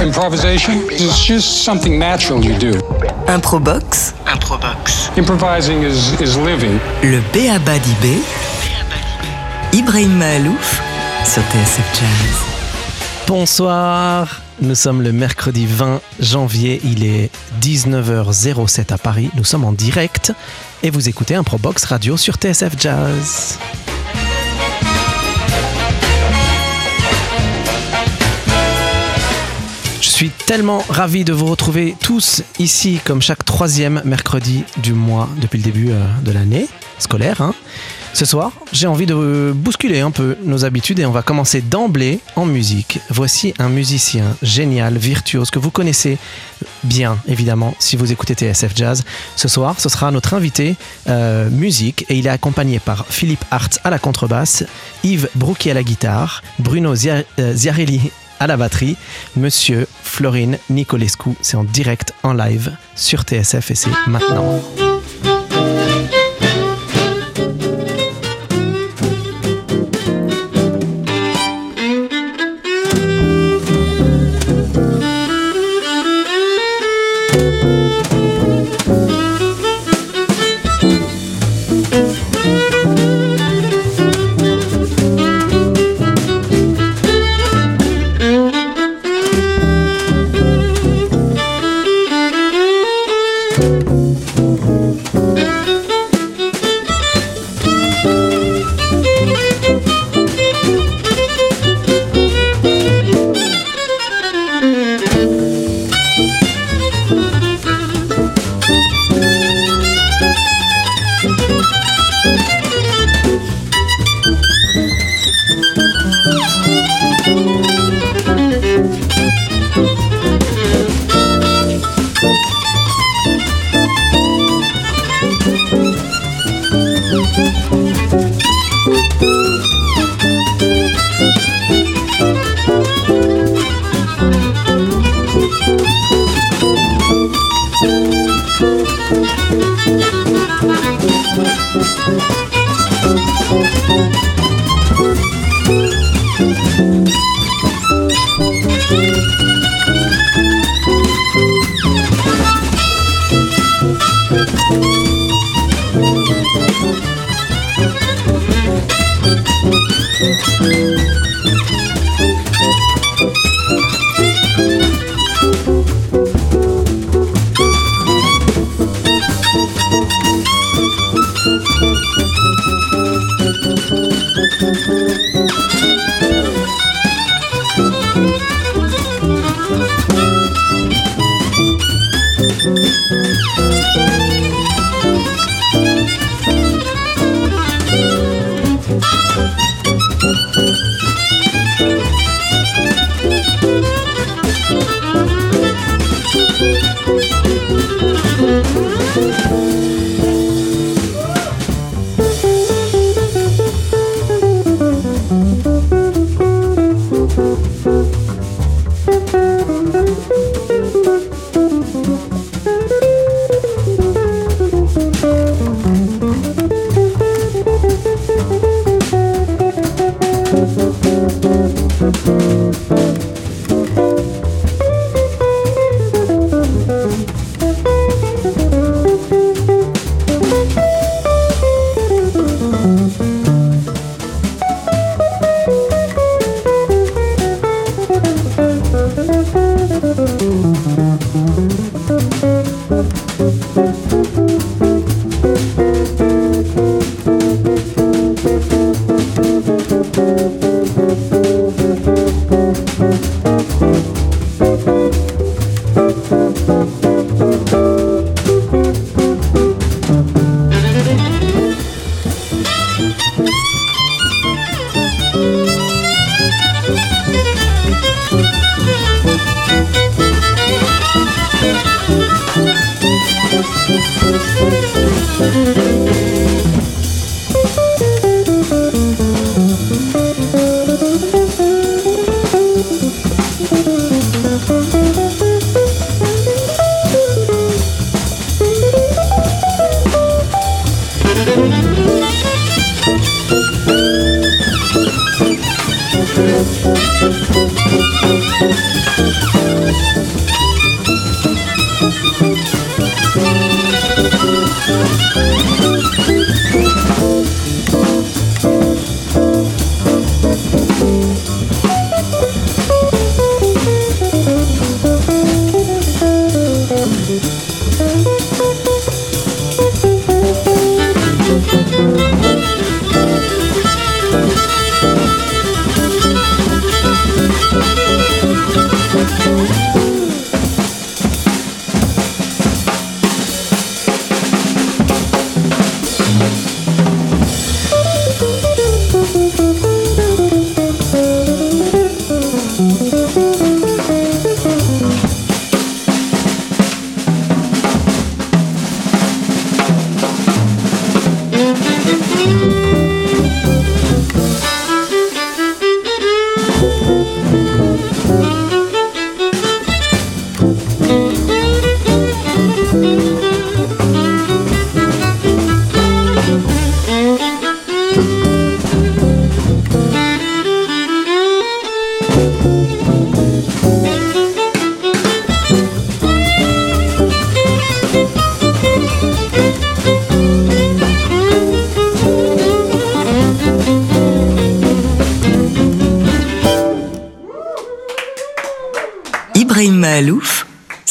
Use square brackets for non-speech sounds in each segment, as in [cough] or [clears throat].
Improvisation is just something natural you do. Improbox. Improbox. Improvising is, is living. Le Béaba d'Ibé. Ibrahim Mahalouf sur TSF Jazz. Bonsoir, nous sommes le mercredi 20 janvier, il est 19h07 à Paris, nous sommes en direct et vous écoutez Improbox Radio sur TSF Jazz. Tellement ravi de vous retrouver tous ici comme chaque troisième mercredi du mois depuis le début euh, de l'année scolaire. hein. Ce soir, j'ai envie de bousculer un peu nos habitudes et on va commencer d'emblée en musique. Voici un musicien génial, virtuose, que vous connaissez bien évidemment si vous écoutez TSF Jazz. Ce soir, ce sera notre invité euh, musique et il est accompagné par Philippe Hart à la contrebasse, Yves Brouki à la guitare, Bruno euh, Ziarelli à la batterie, Monsieur Florine Nicolescu. C'est en direct, en live sur TSF et c'est maintenant.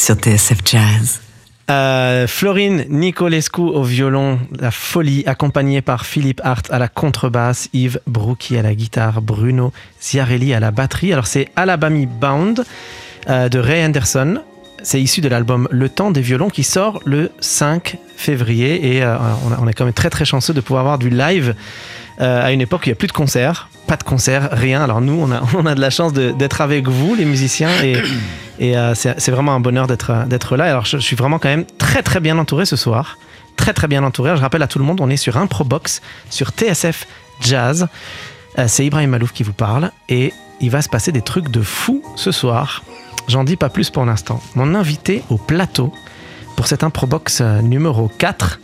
Sur TSF Jazz. Euh, Florine Nicolescu au violon, la folie, accompagnée par Philippe Hart à la contrebasse, Yves Brouki à la guitare, Bruno Ziarelli à la batterie. Alors c'est Alabama Bound euh, de Ray Anderson. C'est issu de l'album Le Temps des violons qui sort le 5 février et euh, on, on est quand même très très chanceux de pouvoir avoir du live à une époque où il n'y a plus de concerts, pas de concerts, rien. Alors nous, on a, [laughs] on a de la chance d'être avec vous, les musiciens, et, euh, c'est vraiment un bonheur d'être euh, là. Alors je, suis vraiment quand même très très bien entouré ce soir, très très bien entouré. Je rappelle à tout le monde, on est sur Improbox, sur TSF Jazz. Euh, c'est Ibrahim Malouf qui vous parle, et il va se passer des trucs de fou ce soir. J'en dis pas plus pour l'instant. Mon invité au plateau pour cette Improbox numéro 4,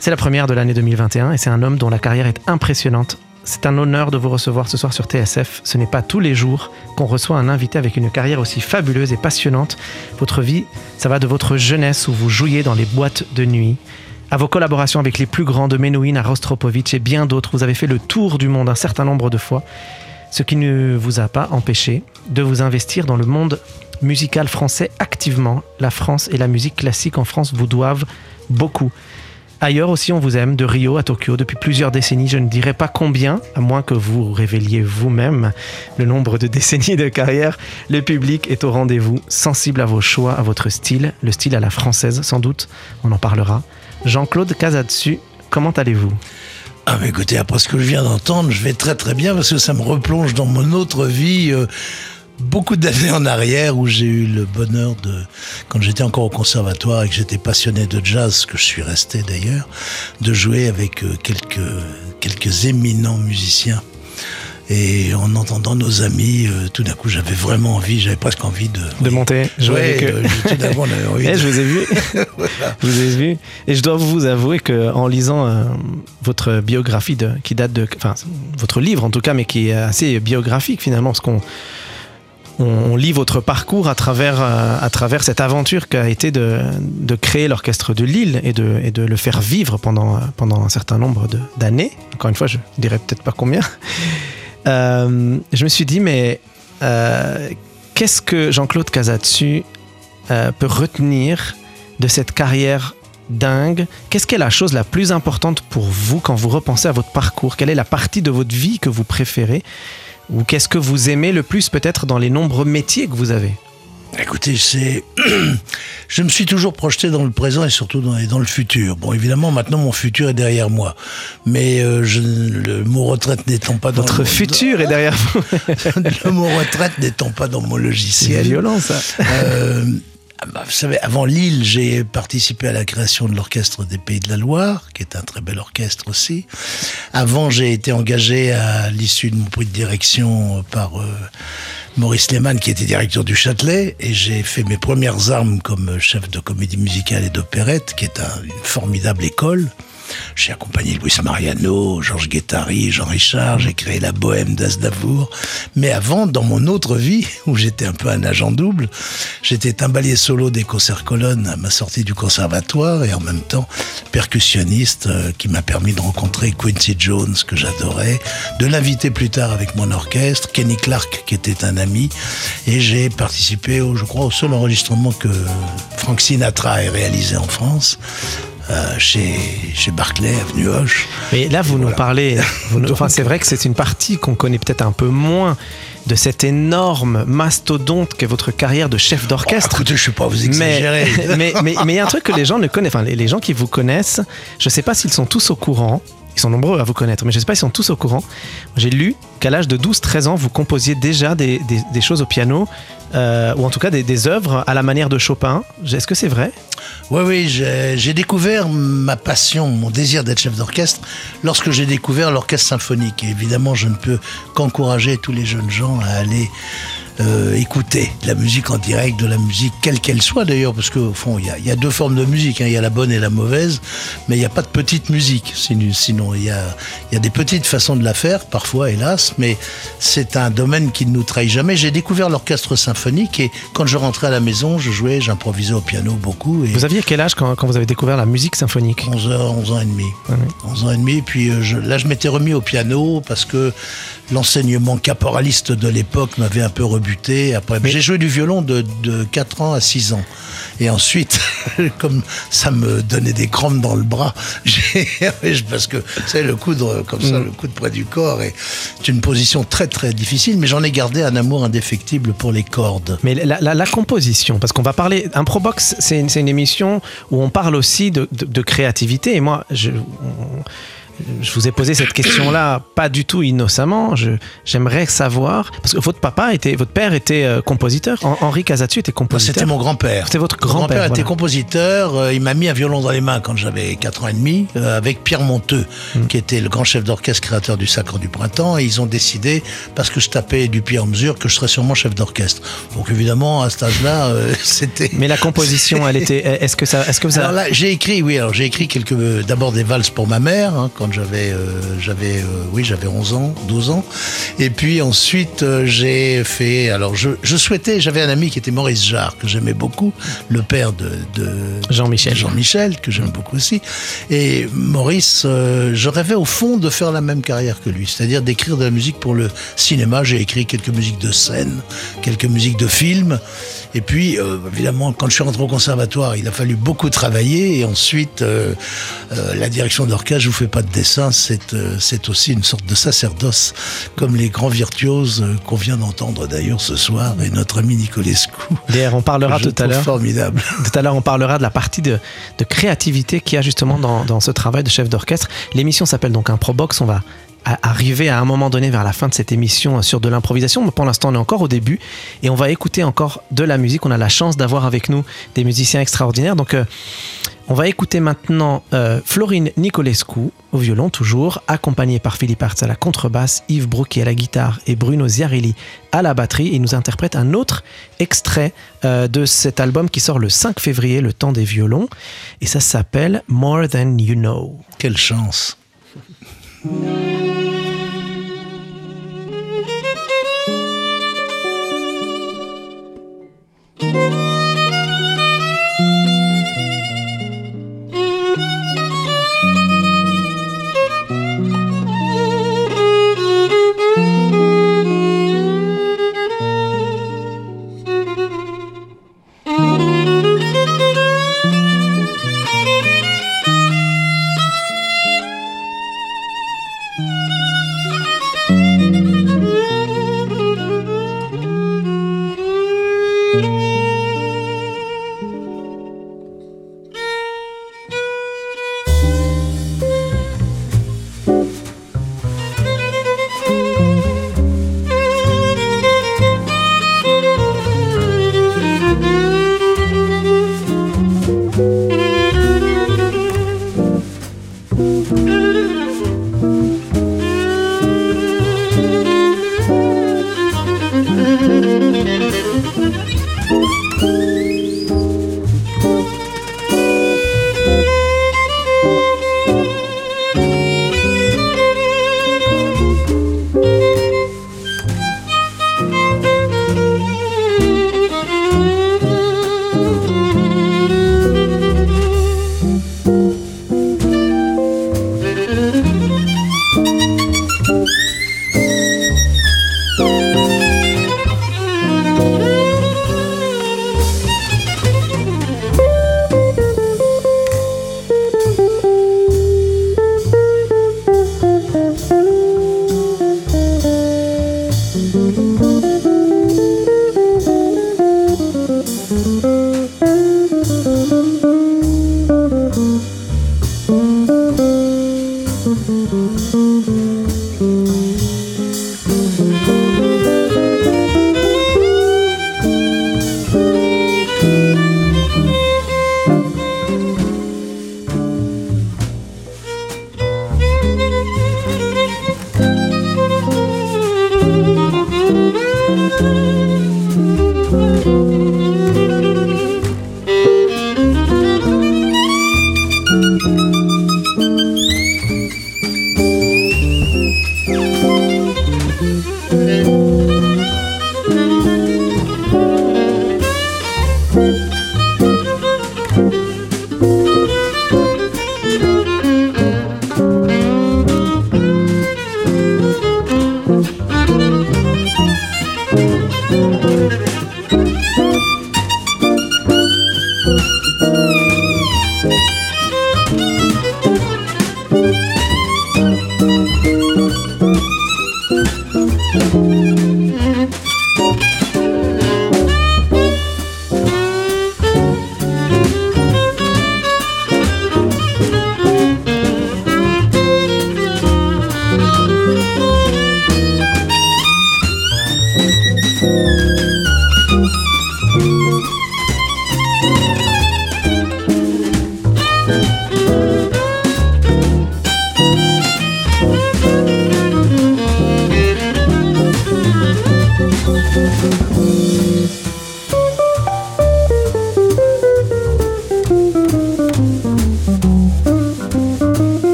c'est la première de l'année 2021 et c'est un homme dont la carrière est impressionnante. C'est un honneur de vous recevoir ce soir sur TSF. Ce n'est pas tous les jours qu'on reçoit un invité avec une carrière aussi fabuleuse et passionnante. Votre vie, ça va de votre jeunesse où vous jouiez dans les boîtes de nuit, à vos collaborations avec les plus grands de Menuhin à Rostropovitch et bien d'autres. Vous avez fait le tour du monde un certain nombre de fois, ce qui ne vous a pas empêché de vous investir dans le monde musical français activement. La France et la musique classique en France vous doivent beaucoup. Ailleurs aussi, on vous aime, de Rio à Tokyo, depuis plusieurs décennies. Je ne dirais pas combien, à moins que vous révéliez vous-même le nombre de décennies de carrière. Le public est au rendez-vous, sensible à vos choix, à votre style, le style à la française, sans doute. On en parlera. Jean-Claude Casatsu, comment allez-vous? Ah, mais écoutez, après ce que je viens d'entendre, je vais très très bien parce que ça me replonge dans mon autre vie. euh, beaucoup d'années en arrière où j'ai eu le bonheur de, quand j'étais encore au conservatoire et que j'étais passionné de jazz, ce que je suis resté d'ailleurs, de jouer avec euh, quelques, quelques éminents musiciens. Et en entendant nos amis, euh, tout d'un coup, j'avais vraiment envie, j'avais presque envie de... de monter, jouer Ouais, avec eux de- tout coup, on avait [laughs] envie Eh, de- je vous ai vu. [laughs] Je vous ai vu. Et je dois vous avouer que en lisant euh, votre biographie de, qui date de, enfin votre livre en tout cas, mais qui est assez biographique finalement, parce qu'on on, lit votre parcours à travers euh, à travers cette aventure qu'a été de, créer l'orchestre de Lille et de, le faire vivre pendant un certain nombre d'années. Encore une fois, je dirais peut-être pas combien. [laughs] Euh, je me suis dit mais euh, qu'est-ce que Jean-Claude Casatsu peut retenir de cette carrière dingue? Qu'est-ce qui est la chose la plus importante pour vous quand vous repensez à votre parcours? Quelle est la partie de votre vie que vous préférez? Ou qu'est-ce que vous aimez le plus peut-être dans les nombreux métiers que vous avez? Écoutez, c'est. [clears throat] je me suis toujours projeté dans le présent et surtout dans, et dans le futur. Bon, évidemment, maintenant, mon futur est derrière moi. Mais euh, je, le mot retraite n'étant pas dans Votre le- futur est derrière vous. [laughs] le mot retraite n'étant pas dans mon C'est logiciel. violent ça. Euh, vous savez, avant Lille, j'ai participé à la création de l'orchestre des Pays de la Loire, qui est un très bel orchestre aussi. Avant, j'ai été engagé à l'issue de mon prix de direction par euh, Maurice Lehmann, qui était directeur du Châtelet, et j'ai fait mes premières armes comme chef de comédie musicale et d'opérette, qui est un- une formidable école. J'ai accompagné Luis Mariano, Georges Guettari, Jean Richard, j'ai créé la bohème d'Asdavour. Mais avant, dans mon autre vie, [laughs] où j'étais un peu un agent double, j'étais timbalier solo des concerts colonnes à ma sortie du conservatoire et en même temps percussionniste euh, qui m'a permis de rencontrer Quincy Jones que j'adorais, de l'inviter plus tard avec mon orchestre, Kenny Clark qui était un ami et j'ai participé je crois, au seul enregistrement que Frank Sinatra ait réalisé en France. Euh, chez, chez Barclay, avenue Hoche. Mais là, vous nous parlez. [laughs] enfin, c'est vrai que c'est une partie qu'on connaît peut-être un peu moins de cette énorme mastodonte qu'est votre carrière de chef Oh, d'orchestre. écoutez, je ne sais pas vous mais exagérer. mais mais mais il y a un truc que les gens ne connaissent. Enfin, les, les gens qui vous connaissent, je ne sais pas s'ils sont tous au courant. Sont nombreux à vous connaître, mais je ne sais pas s'ils sont tous au courant. J'ai lu qu'à l'âge de 12-13 ans, vous composiez déjà des, des- choses au piano, euh, ou en tout cas des, des œuvres à la manière de Chopin. Est-ce que c'est vrai? Oui, oui, j'ai découvert ma passion, mon désir d'être chef d'orchestre lorsque j'ai découvert l'orchestre symphonique. Et évidemment, je ne peux qu'encourager tous les jeunes gens à aller euh, écouter de la musique en direct, de la musique quelle qu'elle soit d'ailleurs, parce qu'au fond, il y a, il y a deux formes de musique, hein. il y a la bonne et la mauvaise, mais il n'y a pas de petite musique. Sinon, sinon, il y a, y a des petites façons de la faire, parfois, hélas, mais c'est un domaine qui ne nous trahit jamais. J'ai découvert l'orchestre symphonique et quand je rentrais à la maison, je jouais, j'improvisais au piano beaucoup. Et Vous aviez quel âge quand, quand vous avez découvert la musique symphonique? 11 ans, 11 ans et demi. Ah oui. 11 ans et demi. Puis euh, je- là, je m'étais remis au piano parce que l'enseignement caporaliste de l'époque m'avait un peu Après, j'ai joué du violon de, de 4 ans à 6 ans. Et ensuite, [laughs] comme ça me donnait des crampes dans le bras, [laughs] parce que, savez, le coude comme ça, Mm. le coude près du corps, est c'est une position très très difficile, mais j'en ai gardé un amour indéfectible pour les cordes. Mais la, la- la composition, parce qu'on va parler. Improbox, c'est une, c'est une émission où on parle aussi de, de- de créativité. Et moi, je, on- je vous ai posé cette question-là pas du tout innocemment. J'aimerais savoir. Parce que votre papa était. Votre père était euh, compositeur. Hen- Henri Casatu était Moi, compositeur. C'était mon grand-père. C'était votre Mon grand-père, était compositeur. euh, il m'a mis un violon dans les mains quand j'avais 4 ans et demi, euh, avec Pierre Monteux, Hmm. qui était le grand chef d'orchestre créateur du Sacre du Printemps. Et ils ont décidé, parce que je tapais du pied en mesure, que je serais sûrement chef d'orchestre. Donc évidemment, à cet âge-là, [laughs] c'était... Mais la composition, elle était. Est-ce que ça. Est-ce que vous Alors avez. là, j'ai écrit, oui, alors j'ai écrit quelques, d'abord des valses pour ma mère, hein, quand j'avais, euh, j'avais, euh, oui, j'avais 11 ans, 12 ans. Et puis ensuite, euh, j'ai fait, alors je, je souhaitais, j'avais un ami qui était Maurice Jarre, que j'aimais beaucoup, le père de, de Jean-Michel. Jean-Michel, que j'aime beaucoup aussi. Et Maurice, euh, je rêvais au fond de faire la même carrière que lui, c'est-à-dire d'écrire de la musique pour le cinéma. J'ai écrit quelques musiques de scène, quelques musiques de films. Et puis, euh, évidemment, quand je suis rentré au conservatoire, il a fallu beaucoup travailler. Et ensuite, euh, euh, la direction d'orchestre, je vous fais pas de dessin, c'est c'est aussi une sorte de sacerdoce, comme les grands virtuoses qu'on vient d'entendre d'ailleurs ce soir, et notre ami Nicolescu. D'ailleurs, on parlera tout à l'heure. Formidable. [laughs] Tout à l'heure, on parlera de la partie de, de créativité qu'il y a justement dans, dans ce travail de chef d'orchestre. L'émission s'appelle donc Improbox. On va arriver à un moment donné vers la fin de cette émission sur de l'improvisation, mais pour l'instant, on est encore au début et on va écouter encore de la musique. On a la chance d'avoir avec nous des musiciens extraordinaires. Donc, euh, on va écouter maintenant euh, Florine Nicolescu au violon toujours, accompagnée par Philippe Artz à la contrebasse, Yves Brouquet à la guitare et Bruno Ziarelli à la batterie. Il nous interprète un autre extrait euh, de cet album qui sort le 5 février, Le temps des violons, et ça s'appelle More Than You Know. Quelle chance. [laughs] Mm-hmm.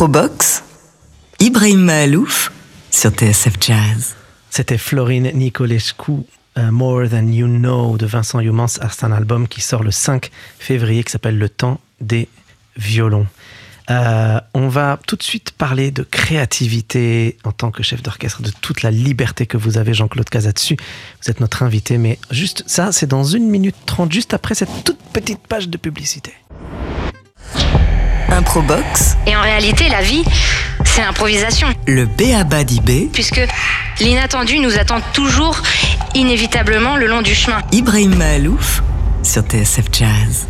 Improbox, Ibrahim Mahalouf sur TSF Jazz. C'était Florine Nicolescu, euh, More Than You Know de Vincent Youmans. C'est un album qui sort le 5 février qui s'appelle Le temps des violons. Euh, on va tout de suite parler de créativité en tant que chef d'orchestre, de toute la liberté que vous avez, Jean-Claude Casatsu. Vous êtes notre invité, mais juste ça, c'est dans une minute trente, juste après cette toute petite page de publicité. Improbox, Et en réalité, la vie, c'est l'improvisation. le B.A.B.A. d'Ibé, Puisque l'inattendu nous attend toujours, inévitablement, le long du chemin. Ibrahim Mahalouf sur TSF Jazz.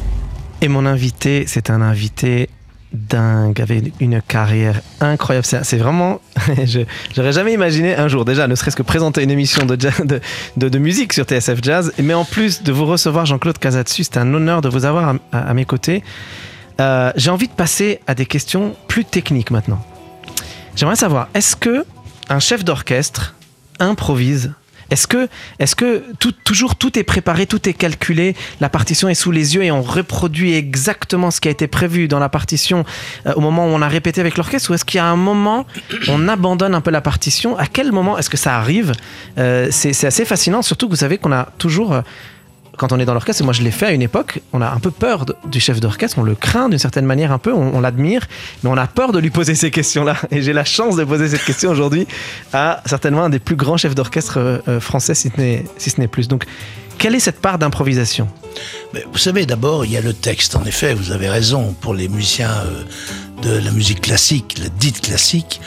Et mon invité, c'est un invité dingue, avec une carrière incroyable. C'est c'est vraiment, [laughs] je j'aurais jamais imaginé un jour déjà, ne serait-ce que présenter une émission de, jazz- de, de- de musique sur TSF Jazz, mais en plus de vous recevoir Jean-Claude Casatsu, c'est un honneur de vous avoir à, à- à mes côtés. Euh, J'ai envie de passer à des questions plus techniques maintenant. J'aimerais savoir, est-ce que un chef d'orchestre improvise? Est-ce que, est que toujours tout est préparé, tout est calculé, la partition est sous les yeux et on reproduit exactement ce qui a été prévu dans la partition euh, au moment où on a répété avec l'orchestre Ou est-ce qu'il y a un moment on abandonne un peu la partition? À quel moment est-ce que ça arrive? Euh, C'est assez fascinant, surtout que vous savez qu'on a toujours... quand on est dans l'orchestre, et moi je l'ai fait à une époque, on a un peu peur du chef d'orchestre, on le craint d'une certaine manière un peu, on, l'admire, mais on a peur de lui poser ces questions-là. [laughs] Et j'ai la chance de poser cette question aujourd'hui à certainement un des plus grands chefs d'orchestre euh, euh, français, si ce n'est plus. Donc, quelle est cette part d'improvisation? Vous savez, d'abord, il y a le texte. En effet, vous avez raison. Pour les musiciens euh, de la musique classique, la dite classique,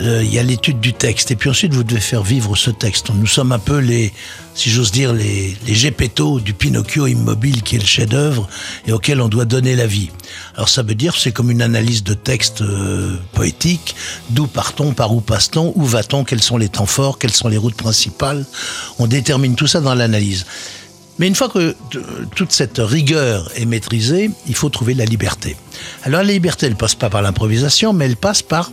euh, il y a l'étude du texte. Et puis ensuite, vous devez faire vivre ce texte. Nous sommes un peu les, si j'ose dire, les, les Gepetto du Pinocchio immobile qui est le chef-d'œuvre et auquel on doit donner la vie. Alors ça veut dire, c'est comme une analyse de texte euh, poétique. D'où partons, par où passe-t-on, où va-t-on, quels sont les temps forts, quelles sont les routes principales. On détermine tout ça dans l'analyse. Mais une fois que t- toute cette rigueur est maîtrisée, il faut trouver la liberté. Alors la liberté, elle passe pas par l'improvisation, mais elle passe par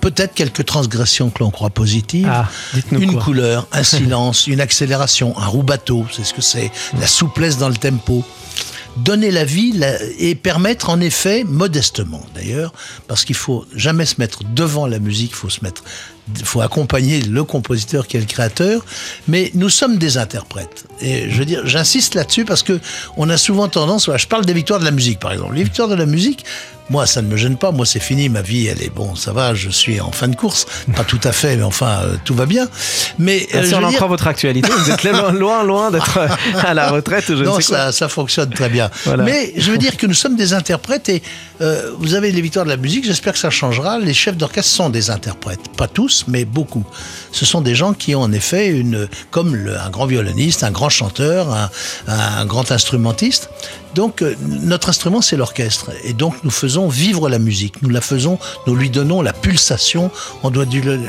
peut-être quelques transgressions que l'on croit positives. Ah, une quoi. couleur, un [laughs] silence, une accélération, un roubateau, c'est ce que c'est, la souplesse dans le tempo. Donner la vie la- et permettre en effet, modestement d'ailleurs, parce qu'il faut jamais se mettre devant la musique, il faut se mettre, faut accompagner le compositeur qui est le créateur, mais nous sommes des interprètes. Et je veux dire, j'insiste là-dessus parce que on a souvent tendance, voilà, je parle des victoires de la musique par exemple. Les victoires de la musique, moi ça ne me gêne pas, moi c'est fini, ma vie elle est bon, ça va, je suis en fin de course, pas tout à fait, mais enfin euh, tout va bien. Mais euh, Si je on en dire- croit votre actualité, vous êtes loin, [laughs] loin, loin d'être à la retraite je ne non, sais quoi. ça, ça fonctionne très bien. Voilà. Mais je veux dire que nous sommes des interprètes et euh, vous avez les victoires de la musique, j'espère que ça changera. Les chefs d'orchestre sont des interprètes. Pas tous, mais beaucoup. Ce sont des gens qui ont en effet une, comme le- un grand violoniste, un grand chanteur, un, un grand instrumentiste. Donc euh, notre instrument c'est l'orchestre et donc nous faisons vivre la musique. Nous la faisons, nous lui donnons la pulsation. On doit du, le-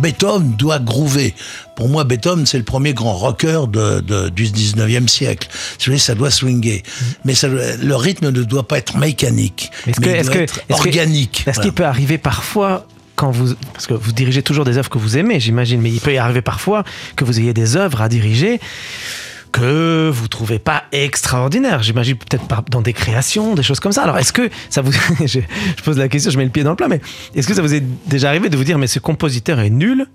Beethoven doit groover. Pour moi, Beethoven c'est le premier grand rocker de, de- du 19e siècle. Si vous voulez, ça doit swinguer, mais ça, le rythme ne doit pas être mécanique, Est-ce mais que- être que- organique. Est-ce Voilà. qu'il peut arriver parfois quand vous parce que vous dirigez toujours des œuvres que vous aimez, j'imagine, mais il peut y arriver parfois que vous ayez des œuvres à diriger que vous trouvez pas extraordinaires. J'imagine peut-être dans des créations, des choses comme ça. Alors est-ce que ça vous [laughs] je pose la question, je mets le pied dans le plat, mais est-ce que ça vous est déjà arrivé de vous dire mais ce compositeur est nul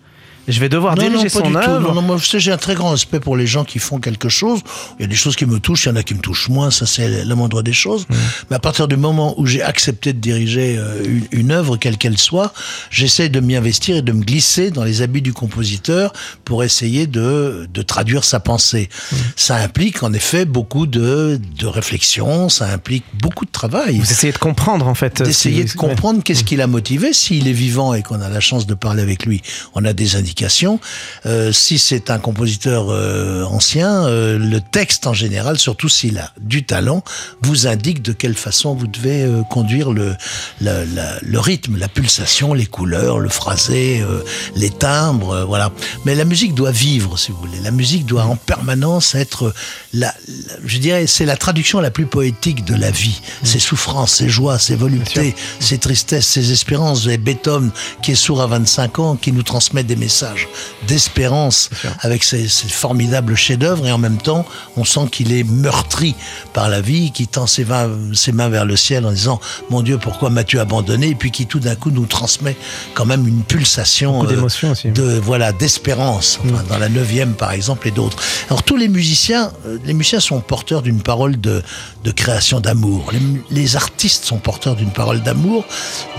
Je vais devoir Non, diriger non, pas son du tout. œuvre. Non, non, moi, vous savez, j'ai un très grand respect pour les gens qui font quelque chose. Il y a des choses qui me touchent, il y en a qui me touchent moins, ça c'est la moindre des choses. Mmh. Mais à partir du moment où j'ai accepté de diriger euh, une, une œuvre, quelle qu'elle soit, j'essaie de m'y investir et de me glisser dans les habits du compositeur pour essayer de, de traduire sa pensée. Mmh. Ça implique en effet beaucoup de, de réflexion, ça implique beaucoup de travail Vous essayez de comprendre en fait. d'essayer si- de comprendre qu'est-ce qui l'a motivé. S'il est vivant et qu'on a la chance de parler avec lui, on a des indications. Euh, si c'est un compositeur euh, ancien, euh, le texte en général, surtout s'il a du talent, vous indique de quelle façon vous devez conduire le, le, la- le rythme, la pulsation, les couleurs, le phrasé, les timbres, voilà. Mais la musique doit vivre, si vous voulez. La musique doit en permanence être, la, la- je dirais, c'est la traduction la plus poétique de la vie. Ses souffrances, ses joies, ses voluptés, ses tristesses, ses espérances. Avez Beethoven qui est sourd à 25 ans, qui nous transmet des messages message d'espérance avec ces, ces formidables chefs-d'œuvre et en même temps, on sent qu'il est meurtri par la vie, qui tend ses, mains- ses mains vers le ciel en disant Mon Dieu, pourquoi m'as-tu abandonné? Et puis qui tout d'un coup nous transmet quand même une pulsation euh, aussi. de voilà d'espérance enfin, dans la neuvième par exemple et d'autres. Alors tous les musiciens euh, les musiciens sont porteurs d'une parole de, de création d'amour. Les, artistes sont porteurs d'une parole d'amour,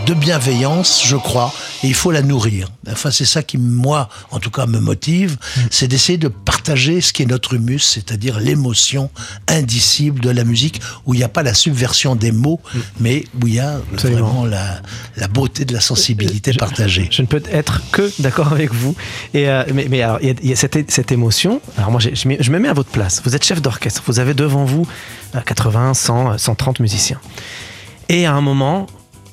de bienveillance, je crois, et il faut la nourrir. Enfin, c'est ça qui, moi, en tout cas, me motive, c'est d'essayer de partager ce qui est notre humus, c'est-à-dire l'émotion indicible de la musique, où il n'y a pas la subversion des mots, mais où il y a Absolument. vraiment la, beauté de la sensibilité euh, partagée. Je, ne peux être que d'accord avec vous. Euh, mais, alors, il y a, cette, émotion. Alors moi, je, je me mets à votre place. Vous êtes chef d'orchestre. Vous avez devant vous 80 100, 130 musiciens. Et à un moment,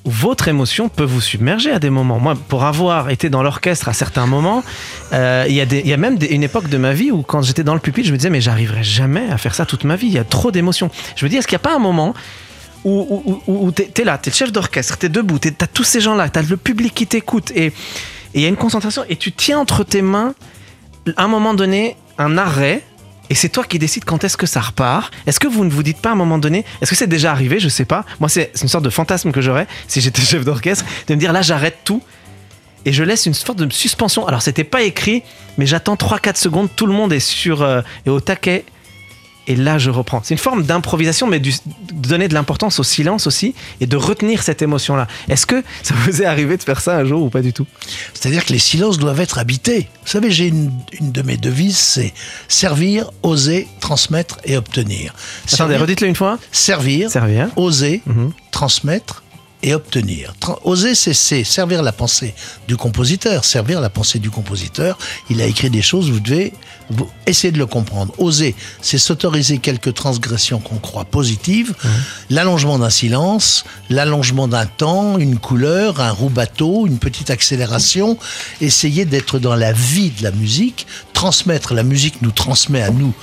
votre émotion peut vous submerger à des moments. Moi, pour avoir été dans l'orchestre à certains moments, euh, il y, a même une époque de ma vie où quand j'étais dans le pupitre, je me disais, mais j'arriverai jamais à faire ça toute ma vie, il y a trop d'émotions. Je me dis, est-ce qu'il n'y a pas un moment où, où, où, où t'es es là, le chef d'orchestre, tu es debout, tu as tous ces gens-là, tu as le public qui t'écoute, et il y a une concentration, et tu tiens entre tes mains, à un moment donné, un arrêt et c'est toi qui décides quand est-ce que ça repart. Est-ce que vous ne vous dites pas à un moment donné, est-ce que c'est déjà arrivé Je sais pas. Moi, c'est une sorte de fantasme que j'aurais si j'étais [laughs] chef d'orchestre, de me dire là, j'arrête tout et je laisse une sorte de suspension. Alors, c'était pas écrit, mais j'attends 3-4 secondes, tout le monde est sur euh, et au taquet. Et là, je reprends. C'est une forme d'improvisation, mais du- de donner de l'importance au silence aussi et de retenir cette émotion-là. Est-ce que ça vous est arrivé de faire ça un jour ou pas du tout? C'est-à-dire que les silences doivent être habités. Vous savez, j'ai une, une de mes devises, c'est servir, oser, transmettre et obtenir. Attendez, Servir, redites-le une fois. servir, Servir. oser, Mhm. transmettre et obtenir. Oser, c'est- servir la pensée du compositeur. Servir la pensée du compositeur. Il a écrit des choses, vous devez vous, essayer de le comprendre. Oser, c'est s'autoriser quelques transgressions qu'on croit positives. L'allongement d'un silence, l'allongement d'un temps, une couleur, un roux bateau, une petite accélération. Essayer d'être dans la vie de la musique. Transmettre, la musique nous transmet à nous,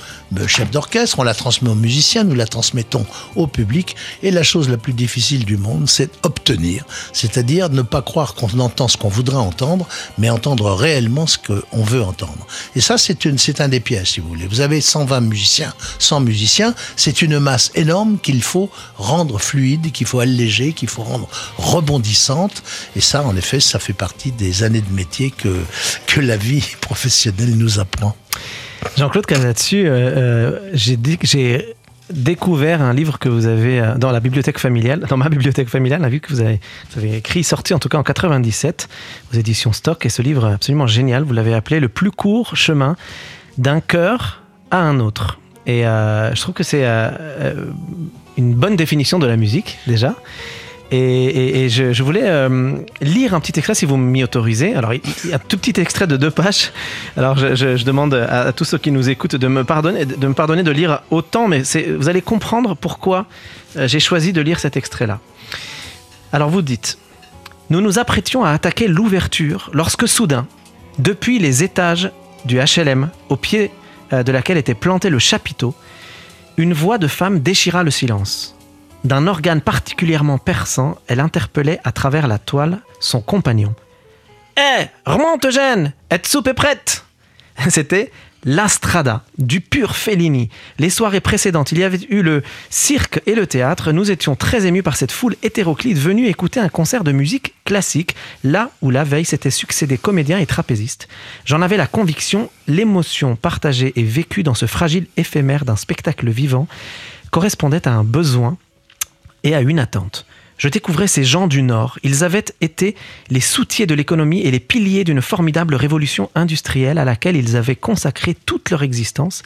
chef d'orchestre, on la transmet aux musiciens, nous la transmettons au public. Et la chose la plus difficile du monde, c'est obtenir. C'est-à-dire ne pas croire qu'on entend ce qu'on voudrait entendre, mais entendre réellement ce qu'on veut entendre. Et ça, c'est une, c'est un des pièges, si vous voulez. Vous avez 120 musiciens, 100 musiciens, c'est une masse énorme qu'il faut rendre fluide, qu'il faut alléger, qu'il faut rendre rebondissante. Et ça, en effet, ça fait partie des années de métier que, que la vie professionnelle nous apprend. Jean-Claude Casatsu, euh, euh, j'ai découvert un livre que vous avez euh, dans la bibliothèque familiale, dans ma bibliothèque familiale, un livre que vous avez, écrit, sorti en tout cas en 97 aux éditions Stock, et ce livre absolument génial, vous l'avez appelé Le plus court chemin d'un cœur à un autre. Et euh, je trouve que c'est une bonne définition de la musique déjà. Et, je, voulais euh, lire un petit extrait si vous m'y autorisez. Alors, un tout petit extrait de deux pages. Alors, je, demande à, tous ceux qui nous écoutent de me pardonner de, lire autant, mais vous allez comprendre pourquoi euh, j'ai choisi de lire cet extrait-là. Alors, vous dites Nous nous apprêtions à attaquer l'ouverture lorsque soudain, depuis les étages du HLM, au pied euh, de laquelle était planté le chapiteau, une voix de femme déchira le silence. D'un organe particulièrement perçant, elle interpellait à travers la toile son compagnon. Hé, remonte Eugène, être soupe est prête? [laughs] C'était l'Astrada, du pur Fellini. Les soirées précédentes, il y avait eu le cirque et le théâtre. Nous étions très émus par cette foule hétéroclite venue écouter un concert de musique classique, là où la veille s'étaient succédés comédiens et trapézistes. J'en avais la conviction, l'émotion partagée et vécue dans ce fragile éphémère d'un spectacle vivant correspondait à un besoin et à une attente. Je découvrais ces gens du Nord. Ils avaient été les soutiers de l'économie et les piliers d'une formidable révolution industrielle à laquelle ils avaient consacré toute leur existence.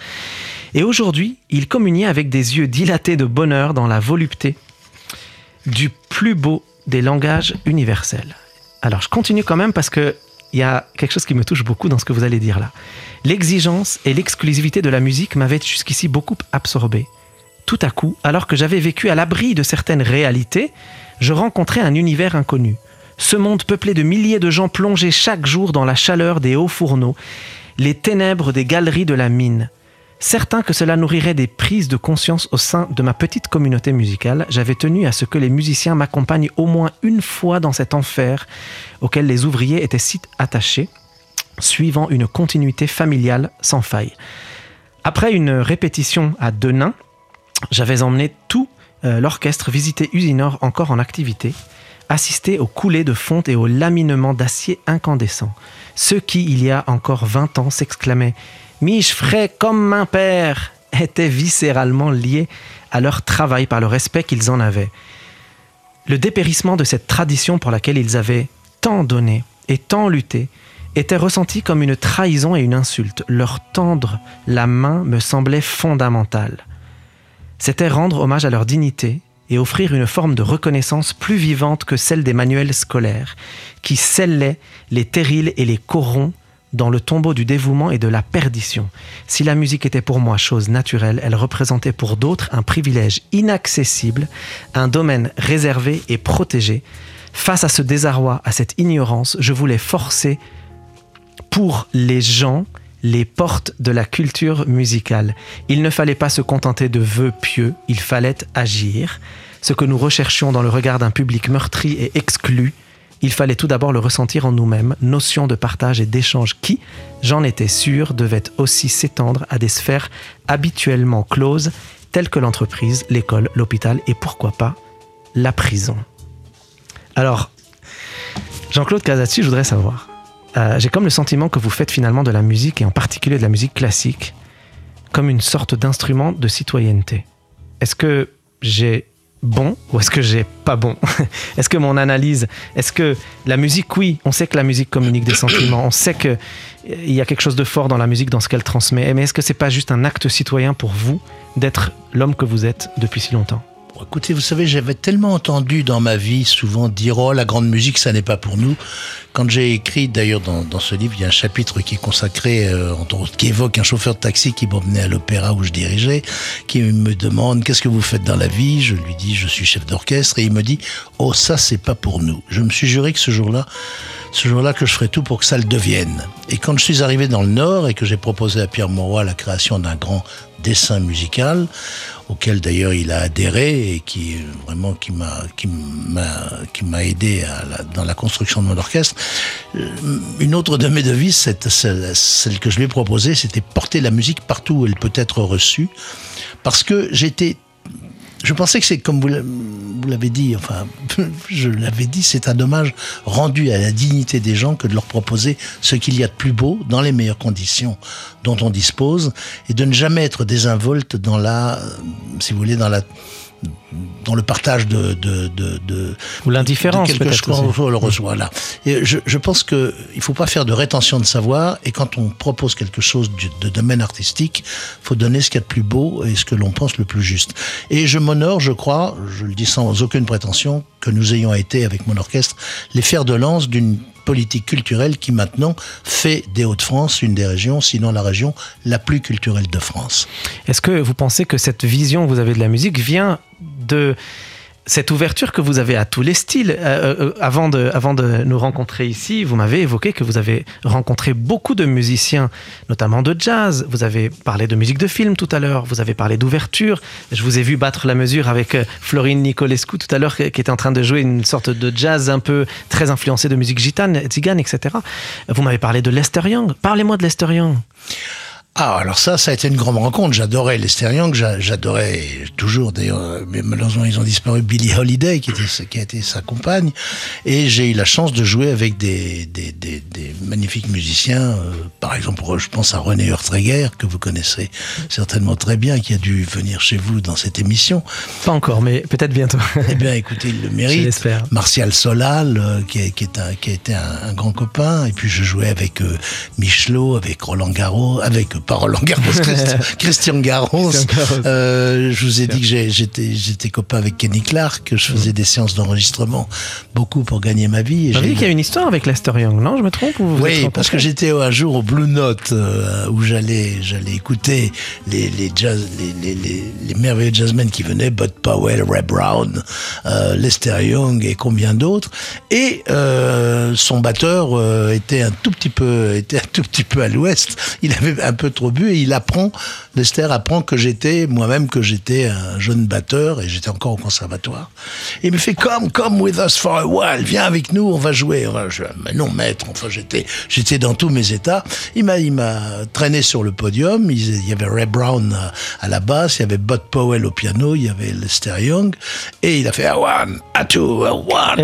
Et aujourd'hui, ils communiaient avec des yeux dilatés de bonheur dans la volupté du plus beau des langages universels. Alors, je continue quand même parce que il y a quelque chose qui me touche beaucoup dans ce que vous allez dire là. L'exigence et l'exclusivité de la musique m'avaient jusqu'ici beaucoup absorbé. Tout à coup, alors que j'avais vécu à l'abri de certaines réalités, je rencontrais un univers inconnu. Ce monde peuplé de milliers de gens plongés chaque jour dans la chaleur des hauts fourneaux, les ténèbres des galeries de la mine. Certain que cela nourrirait des prises de conscience au sein de ma petite communauté musicale, j'avais tenu à ce que les musiciens m'accompagnent au moins une fois dans cet enfer auquel les ouvriers étaient si attachés. suivant une continuité familiale sans faille. Après une répétition à Denain, j'avais emmené tout euh, l'orchestre visiter Usinor encore en activité, assister aux coulées de fonte et aux laminements d'acier incandescent. Ceux qui, il y a encore 20 ans, s'exclamaient Mich frais comme un père étaient viscéralement liés à leur travail par le respect qu'ils en avaient. Le dépérissement de cette tradition pour laquelle ils avaient tant donné et tant lutté était ressenti comme une trahison et une insulte. Leur tendre la main me semblait fondamental. C'était rendre hommage à leur dignité et offrir une forme de reconnaissance plus vivante que celle des manuels scolaires, qui scellaient les terrils et les corons dans le tombeau du dévouement et de la perdition. Si la musique était pour moi chose naturelle, elle représentait pour d'autres un privilège inaccessible, un domaine réservé et protégé. Face à ce désarroi, à cette ignorance, je voulais forcer pour les gens les portes de la culture musicale. Il ne fallait pas se contenter de vœux pieux, il fallait agir. Ce que nous recherchions dans le regard d'un public meurtri et exclu, il fallait tout d'abord le ressentir en nous-mêmes, notion de partage et d'échange qui, j'en étais sûr, devait aussi s'étendre à des sphères habituellement closes, telles que l'entreprise, l'école, l'hôpital et pourquoi pas la prison. Alors, Jean-Claude Casati, je voudrais savoir, euh, j'ai comme le sentiment que vous faites finalement de la musique, et en particulier de la musique classique, comme une sorte d'instrument de citoyenneté. Est-ce que j'ai bon ou est-ce que j'ai pas bon? [laughs] Est-ce que mon analyse, est-ce que la musique, oui, on sait que la musique communique des sentiments, on sait qu'il y a quelque chose de fort dans la musique, dans ce qu'elle transmet, mais est-ce que c'est pas juste un acte citoyen pour vous d'être l'homme que vous êtes depuis si longtemps? Écoutez, vous savez, j'avais tellement entendu dans ma vie souvent dire Oh, la grande musique, ça n'est pas pour nous. Quand j'ai écrit, d'ailleurs, dans, ce livre, il y a un chapitre qui est consacré, euh, qui évoque un chauffeur de taxi qui m'emmenait à l'opéra où je dirigeais, qui me demande Qu'est-ce que vous faites dans la vie? Je lui dis Je suis chef d'orchestre. Et il me dit Oh, ça, c'est pas pour nous. Je me suis juré que ce jour-là, ce jour-là, que je ferais tout pour que ça le devienne. Et quand je suis arrivé dans le Nord et que j'ai proposé à Pierre Mauroy la création d'un grand dessin musical, auquel d'ailleurs il a adhéré et qui vraiment qui m'a qui m'a qui m'a aidé dans la construction de mon orchestre. Euh, Une autre de mes devises, cette, celle que je lui ai proposée, c'était porter la musique partout où elle peut être reçue, parce que j'étais je pensais que c'est comme vous l'avez dit, enfin, [laughs] je l'avais dit, c'est un hommage rendu à la dignité des gens que de leur proposer ce qu'il y a de plus beau dans les meilleures conditions dont on dispose et de ne jamais être désinvolte dans la, si vous voulez, dans la dans le partage de, de, de, de ou l'indifférence quelque chose qu'on le reçoit là. Et je, je pense que il faut pas faire de rétention de savoir et quand on propose quelque chose de, de domaine artistique, faut donner ce qu'il y a de plus beau et ce que l'on pense le plus juste. Et je m'honore, je crois, je le dis sans aucune prétention, que nous ayons été avec mon orchestre les fers de lance d'une politique culturelle qui maintenant fait des Hauts-de-France une des régions, sinon la région la plus culturelle de France. Est-ce que vous pensez que cette vision que vous avez de la musique vient de cette ouverture que vous avez à tous les styles. Euh, euh, avant, de, avant de nous rencontrer ici, vous m'avez évoqué que vous avez rencontré beaucoup de musiciens, notamment de jazz. Vous avez parlé de musique de film tout à l'heure. Vous avez parlé d'ouverture. Je vous ai vu battre la mesure avec euh, Florine Nicolescu tout à l'heure, qui était en train de jouer une sorte de jazz un peu très influencé de musique gitane, tzigane, etc. Vous m'avez parlé de Lester Young. Parlez-moi de Lester Young. Ah, alors ça, ça a été une grande rencontre. J'adorais Lester Young, j'adorais toujours, d'ailleurs, mais malheureusement, ils ont disparu Billie Holiday, qui, était, qui a été sa compagne. Et j'ai eu la chance de jouer avec des, des, des, des magnifiques musiciens. Euh, par exemple, je pense à René Hurtreger, que vous connaissez certainement très bien, qui a dû venir chez vous dans cette émission. Pas encore, mais peut-être bientôt. [laughs] eh bien, écoutez, il le mérite. Martial Solal, euh, qui, est, qui, est un, qui a été un, un, grand copain. Et puis, je jouais avec euh, Michelot, avec Roland Garros, avec pas Roland [laughs] Garros, Christian Garros. Euh, je vous ai dit que j'étais j'étais copain avec Kenny Clark, que je faisais des séances d'enregistrement beaucoup pour gagner ma vie. J'ai dit qu'il y a une histoire avec Lester Young, non? Je me trompe ou vous Oui, parce que j'étais un jour au Blue Note euh, où j'allais j'allais écouter les les jazz les, les, les, les, merveilleux jazzmen qui venaient, Bud Powell, Ray Brown, euh, Lester Young et combien d'autres. Et son batteur était un tout petit peu était un tout petit peu à l'ouest. Il avait un peu trop bu et il apprend, Lester apprend que j'étais, moi-même, que j'étais un jeune batteur et j'étais encore au conservatoire. Et il me fait, come, come with us for a while, viens avec nous, on va jouer. Je, mais non, maître, enfin, j'étais, j'étais dans tous mes états. Il m'a, il m'a traîné sur le podium. Il, y avait Ray Brown à, la basse, il y avait Bud Powell au piano, il y avait Lester Young et il a fait a one, a two, a one,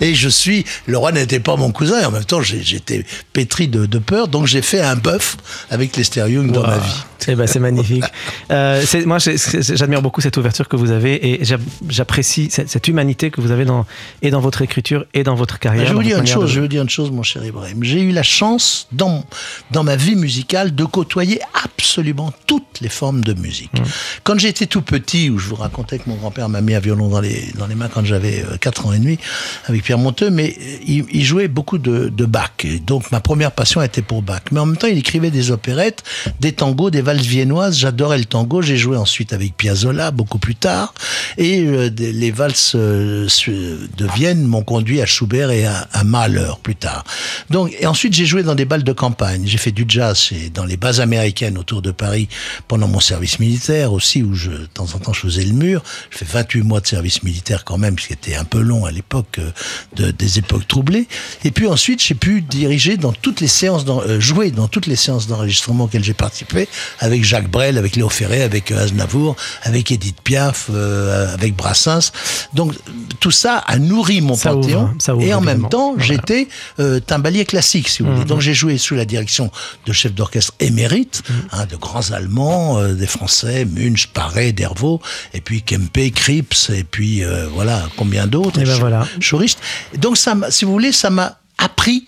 Et et je suis, le roi n'était pas mon cousin, et en même temps, j'étais pétri de, de peur, donc j'ai fait un bœuf avec Lester Young dans ma vie. Eh ben, c'est magnifique. [laughs] Euh, moi, j'admire beaucoup cette ouverture que vous avez et j'a- j'apprécie cette, cette humanité que vous avez dans, et dans votre écriture et dans votre carrière. Je vous dire une chose, de- je vous dire une chose, mon cher Ibrahim. J'ai eu la chance, dans, dans ma vie musicale, de côtoyer absolument toutes les formes de musique. Mmh. Quand j'étais tout petit, où je vous racontais que mon grand-père m'a mis un violon dans les, dans les mains quand j'avais 4 ans et demi, avec Pierre Monteux, mais euh, il, il jouait beaucoup de, de Bach. Et donc ma première passion était pour Bach. Mais en même temps, il écrivait des opérettes, des tangos, des valses viennoises. J'adorais le tango. J'ai joué ensuite avec Piazzolla, beaucoup plus tard. Et euh, les valses euh, de Vienne m'ont conduit à Schubert et à, à Mahler plus tard. Donc, et ensuite, j'ai joué dans des balles de campagne. J'ai fait du jazz chez- dans les bases américaines autour de Paris pendant mon service militaire aussi, où je, de temps en temps, je faisais le mur. Je fais 28 mois de service militaire quand même, ce qui était un peu long à l'époque euh, de, des époques troublées. Et puis ensuite, j'ai pu diriger dans toutes les séances, jouer dans toutes les séances d'enregistrement auxquelles j'ai participé, avec Jacques Brel, avec Léo Ferré, avec euh, Aznavour, avec Edith Piaf, euh, avec Brassens. Donc tout ça a nourri mon Ça panthéon. ouvre, ça ouvre, et en même temps, Voilà. j'étais euh, timbalier classique, si vous voulez. Donc j'ai joué sous la direction de chefs d'orchestre émérites, hein, de grands Allemands, euh, des Français, Munch, Paré, Dervaux, et puis Kempe, Krips, et puis euh, voilà, combien d'autres. Et ben voilà. Choristes. Donc ça, si vous voulez, ça m'a appris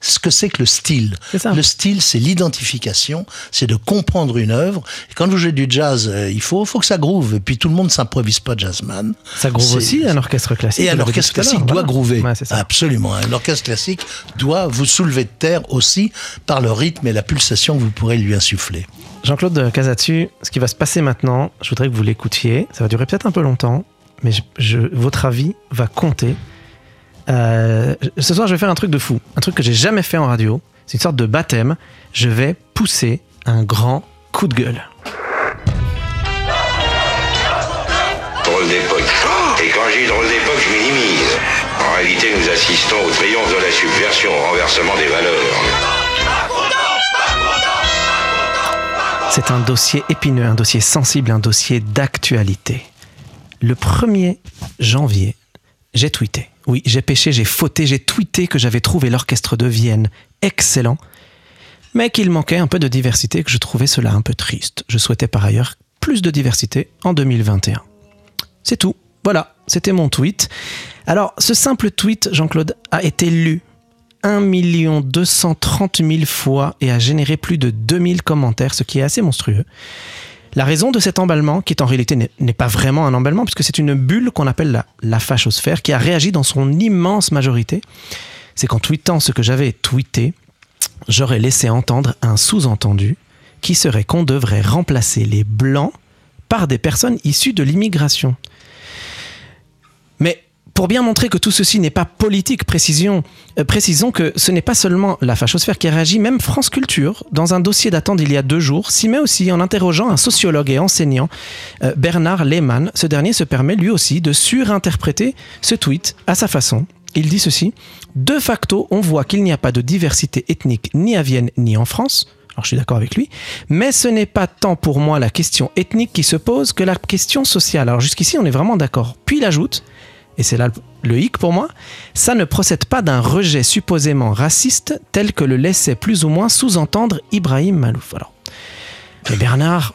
ce que c'est que le style. Le style, c'est l'identification, c'est de comprendre une œuvre. Et quand vous jouez du jazz, euh, il faut, faut que ça groove. Et puis tout le monde s'improvise pas jazzman. Ça groove aussi, un orchestre classique. et un orchestre classique doit voilà. groover. Ouais. Absolument. Un orchestre classique doit vous soulever de terre aussi par le rythme et la pulsation que vous pourrez lui insuffler. Jean-Claude Casatsu, ce qui va se passer maintenant, je voudrais que vous l'écoutiez. Ça va durer peut-être un peu longtemps, mais je- je- votre avis va compter. Euh, ce soir, je vais faire un truc de fou, un truc que j'ai jamais fait en radio. C'est une sorte de baptême. Je vais pousser un grand coup de gueule. Drôle d'époque. Et quand j'ai drôle d'époque, je minimise. En réalité, nous assistons au triomphe de la subversion, au renversement des valeurs. C'est un dossier épineux, un dossier sensible, un dossier d'actualité. Le 1er janvier, j'ai tweeté. Oui, j'ai péché, j'ai fauté, j'ai tweeté que j'avais trouvé l'orchestre de Vienne excellent, mais qu'il manquait un peu de diversité, que je trouvais cela un peu triste. Je souhaitais par ailleurs plus de diversité en 2021. C'est tout. Voilà, c'était mon tweet. Alors, ce simple tweet, Jean-Claude, a été lu 1 230 000 fois et a généré plus de 2000 commentaires, ce qui est assez monstrueux. La raison de cet emballement, qui est en réalité n'est pas vraiment un emballement, puisque c'est une bulle qu'on appelle la, la fachosphère, qui a réagi dans son immense majorité, c'est qu'en tweetant ce que j'avais tweeté, j'aurais laissé entendre un sous-entendu qui serait qu'on devrait remplacer les blancs par des personnes issues de l'immigration. Mais pour bien montrer que tout ceci n'est pas politique, euh, précisons que ce n'est pas seulement la fachosphère qui a réagi, même France Culture, dans un dossier datant d'il y a deux jours, s'y met aussi en interrogeant un sociologue et enseignant, euh, Bernard Lehmann. Ce dernier se permet lui aussi de surinterpréter ce tweet à sa façon. Il dit ceci De facto, on voit qu'il n'y a pas de diversité ethnique ni à Vienne ni en France. Alors je suis d'accord avec lui, mais ce n'est pas tant pour moi la question ethnique qui se pose que la question sociale. Alors jusqu'ici, on est vraiment d'accord. Puis il ajoute et c'est là le hic pour moi, ça ne procède pas d'un rejet supposément raciste tel que le laissait plus ou moins sous-entendre Ibrahim Malouf. Alors, mais Bernard,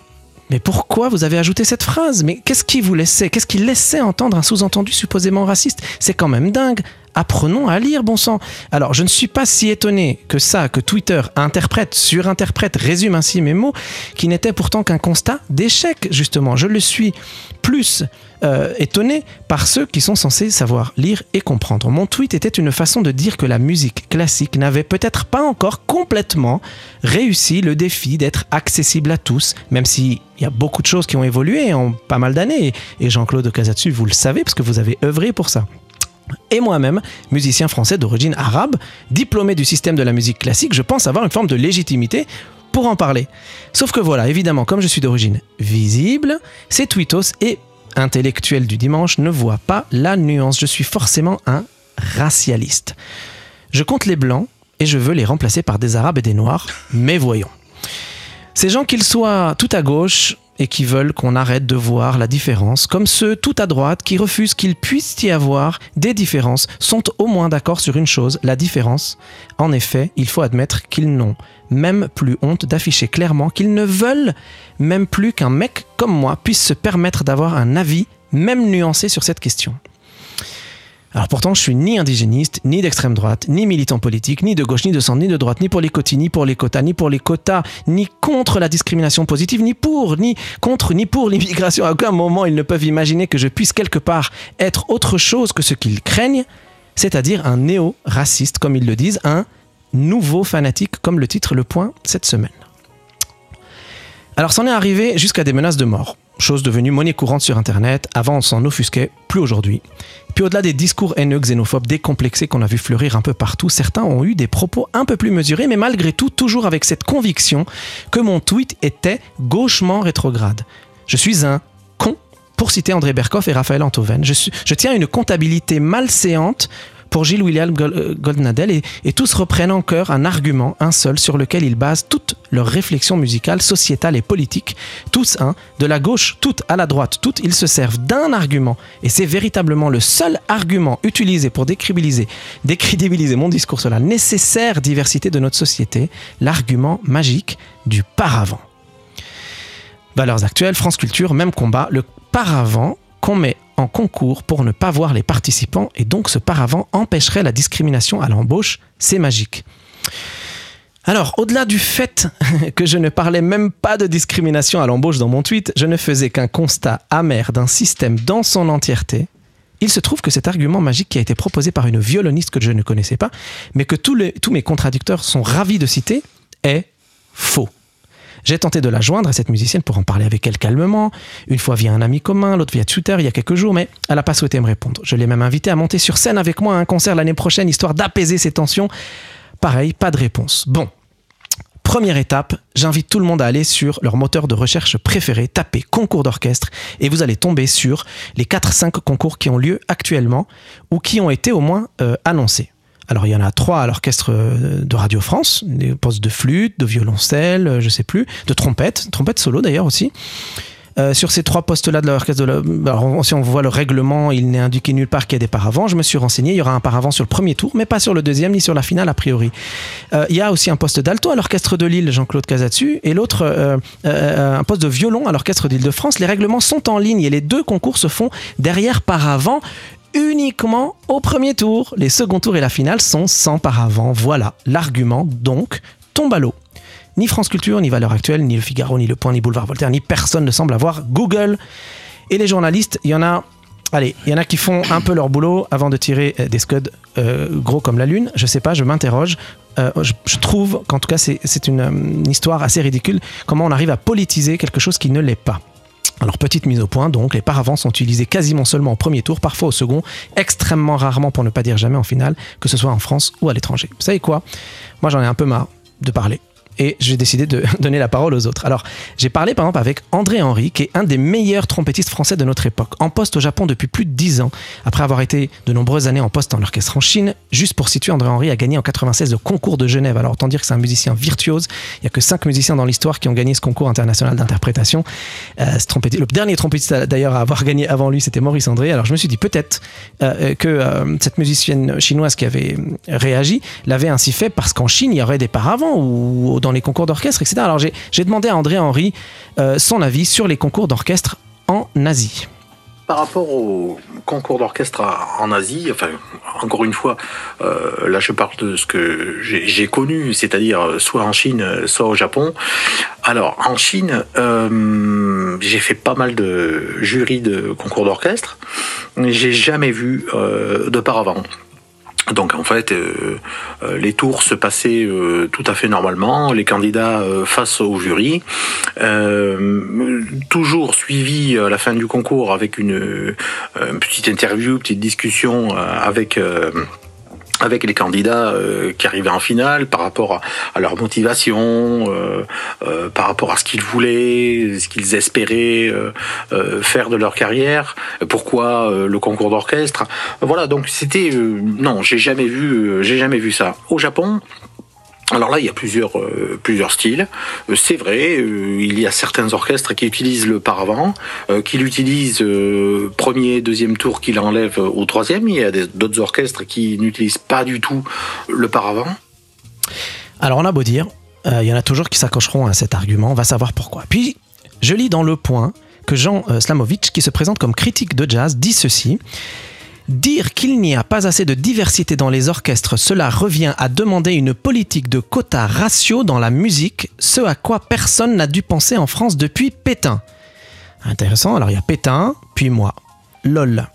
mais pourquoi vous avez ajouté cette phrase? Mais qu'est-ce qui vous laissait Qu'est-ce qui laissait entendre un sous-entendu supposément raciste? C'est quand même dingue. Apprenons à lire, bon sang. Alors, je ne suis pas si étonné que ça, que Twitter interprète, surinterprète, résume ainsi mes mots, qui n'était pourtant qu'un constat d'échec, justement. Je le suis plus euh, étonné par ceux qui sont censés savoir lire et comprendre. Mon tweet était une façon de dire que la musique classique n'avait peut-être pas encore complètement réussi le défi d'être accessible à tous, même s'il y a beaucoup de choses qui ont évolué en pas mal d'années. Et Jean-Claude Casatsu, vous le savez, parce que vous avez œuvré pour ça. Et moi-même, musicien français d'origine arabe, diplômé du système de la musique classique, je pense avoir une forme de légitimité pour en parler. Sauf que voilà, évidemment, comme je suis d'origine visible, ces tweetos et intellectuels du dimanche ne voient pas la nuance. Je suis forcément un racialiste. Je compte les blancs et je veux les remplacer par des arabes et des noirs, mais voyons. Ces gens qu'ils soient tout à gauche et qui veulent qu'on arrête de voir la différence, comme ceux tout à droite qui refusent qu'il puisse y avoir des différences, sont au moins d'accord sur une chose, la différence. En effet, il faut admettre qu'ils n'ont même plus honte d'afficher clairement qu'ils ne veulent même plus qu'un mec comme moi puisse se permettre d'avoir un avis, même nuancé sur cette question. Alors pourtant, je suis ni indigéniste, ni d'extrême droite, ni militant politique, ni de gauche, ni de centre, ni de droite, ni pour les quotas, ni pour les quotas, ni pour les quotas, ni contre la discrimination positive, ni pour, ni contre, ni pour l'immigration. À aucun moment, ils ne peuvent imaginer que je puisse quelque part être autre chose que ce qu'ils craignent, c'est-à-dire un néo-raciste, comme ils le disent, un nouveau fanatique, comme le titre le point cette semaine. Alors, c'en est arrivé jusqu'à des menaces de mort chose devenue monnaie courante sur Internet. Avant, on s'en offusquait, plus aujourd'hui. Puis au-delà des discours haineux, xénophobes, décomplexés qu'on a vu fleurir un peu partout, certains ont eu des propos un peu plus mesurés, mais malgré tout, toujours avec cette conviction que mon tweet était gauchement rétrograde. Je suis un con, pour citer André Berkoff et Raphaël Antoven. Je, je tiens une comptabilité malséante pour Gilles William euh, Goldnadel et, tous reprennent en un argument, un seul, sur lequel ils basent toute leur réflexion musicale, sociétale et politique. Tous un, de la gauche, toutes à la droite, toutes, ils se servent d'un argument et c'est véritablement le seul argument utilisé pour décrédibiliser, décrédibiliser mon discours sur la nécessaire diversité de notre société, l'argument magique du paravent. Valeurs actuelles, France Culture, même combat, le paravent qu'on met en concours pour ne pas voir les participants et donc ce paravent empêcherait la discrimination à l'embauche. C'est magique. Alors, au-delà du fait [laughs] que je ne parlais même pas de discrimination à l'embauche dans mon tweet, je ne faisais qu'un constat amer d'un système dans son entièreté. Il se trouve que cet argument magique qui a été proposé par une violoniste que je ne connaissais pas, mais que tous, tous mes contradicteurs sont ravis de citer, est faux. J'ai tenté de la joindre à cette musicienne pour en parler avec elle calmement, une fois via un ami commun, l'autre via Twitter il y a quelques jours, mais elle n'a pas souhaité me répondre. Je l'ai même invitée à monter sur scène avec moi à un concert l'année prochaine, histoire d'apaiser ces tensions. Pareil, pas de réponse. Bon, Première étape, j'invite tout le monde à aller sur leur moteur de recherche préféré, taper concours d'orchestre et vous allez tomber sur les 4-5 concours qui ont lieu actuellement ou qui ont été au moins euh, annoncés. Alors il y en a trois à l'orchestre euh, de Radio France, des postes de flûte, de violoncelle, euh, je sais plus, de trompette, trompette solo d'ailleurs aussi. Euh, sur ces trois postes-là de l'orchestre, de alors, si on voit le règlement, il n'est indiqué nulle part qu'il y a des paravents. Je me suis renseigné, il y aura un paravent sur le premier tour, mais pas sur le deuxième ni sur la finale a priori. Il y a aussi un poste d'alto à l'orchestre de Lille, Jean-Claude Casatsu, et l'autre un poste de violon à l'orchestre d'Île-de-France. Les règlements sont en ligne et les deux concours se font derrière paravent uniquement au premier tour. Les seconds tours et la finale sont sans paravent. Voilà, l'argument donc tombe à l'eau. Ni France Culture, ni Valeurs Actuelles, ni Le Figaro, ni Le Point, ni Boulevard Voltaire, ni personne ne semble avoir Google. Et les journalistes, il y en a Allez, il y en a qui font un peu leur boulot avant de tirer des scuds euh, gros comme la lune. Je sais pas, je m'interroge. Euh, je, trouve qu'en tout cas, c'est une, histoire assez ridicule. Comment on arrive à politiser quelque chose qui ne l'est pas? Alors petite mise au point, donc les paravents sont utilisés quasiment seulement au premier tour, parfois au second, extrêmement rarement pour ne pas dire jamais en finale, que ce soit en France ou à l'étranger. Vous savez quoi? Moi j'en ai un peu marre de parler et j'ai décidé de [laughs] donner la parole aux autres. Alors, j'ai parlé par exemple avec André Henry, qui est un des meilleurs trompettistes français de notre époque, en poste au Japon depuis plus de 10 ans, après avoir été de nombreuses années en poste dans l'orchestre en Chine. Juste pour situer, André Henry a gagné en 96 le concours de Genève. Alors, autant dire que c'est un musicien virtuose. Il n'y a que 5 musiciens dans l'histoire qui ont gagné ce concours international d'interprétation. Euh, le dernier trompettiste d'ailleurs à avoir gagné avant lui, c'était Maurice André. Alors, je me suis dit peut-être euh, que euh, cette musicienne chinoise qui avait réagi l'avait ainsi fait parce qu'en Chine, il y aurait des paravents ou dans les concours d'orchestre, etc. Alors j'ai demandé à André Henry euh, son avis sur les concours d'orchestre en Asie. Par rapport au concours d'orchestre en Asie, enfin, encore une fois, euh, là je parle de ce que j'ai connu, c'est-à-dire soit en Chine, soit au Japon. Alors, en Chine, euh, j'ai fait pas mal de jurys de concours d'orchestre, j'ai jamais vu euh, de paravent. Donc en fait, euh, euh, les tours se passaient euh, tout à fait normalement, les candidats face au jury, toujours suivi à la fin du concours avec une, une petite interview, petite discussion avec avec les candidats euh, qui arrivaient en finale par rapport à, leur motivation, euh, euh, par rapport à ce qu'ils voulaient, ce qu'ils espéraient faire de leur carrière, pourquoi le concours d'orchestre. Voilà, donc c'était non, j'ai jamais vu, j'ai jamais vu ça. Au Japon, alors là, il y a plusieurs, euh, styles. Euh, c'est vrai, euh, il y a certains orchestres qui utilisent le paravent, qui l'utilisent premier, deuxième tour, qui l'enlèvent au troisième. Il y a d'autres orchestres qui n'utilisent pas du tout le paravent. Alors on a beau dire, il y en a toujours qui s'accrocheront à cet argument, on va savoir pourquoi. Puis, je lis dans Le Point que Jean Slamovic, qui se présente comme critique de jazz, dit ceci. Dire qu'il n'y a pas assez de diversité dans les orchestres, cela revient à demander une politique de quota ratio dans la musique, ce à quoi personne n'a dû penser en France depuis Pétain. Intéressant, alors il y a Pétain, puis moi. LOL.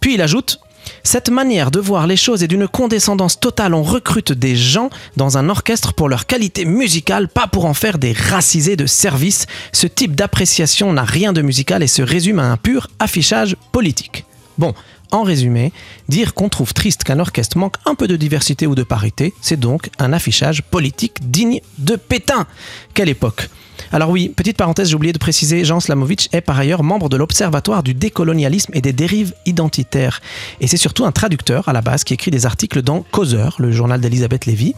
Puis il ajoute cette manière de voir les choses est d'une condescendance totale. On recrute des gens dans un orchestre pour leur qualité musicale, pas pour en faire des racisés de service. Ce type d'appréciation n'a rien de musical et se résume à un pur affichage politique. Bon, en résumé, dire qu'on trouve triste qu'un orchestre manque un peu de diversité ou de parité, c'est donc un affichage politique digne de Pétain. Quelle époque? Alors oui, petite parenthèse, j'ai oublié de préciser, Jean Slamovic est par ailleurs membre de l'Observatoire du décolonialisme et des dérives identitaires. Et c'est surtout un traducteur à la base qui écrit des articles dans Causeur, le journal d'Elisabeth Lévy.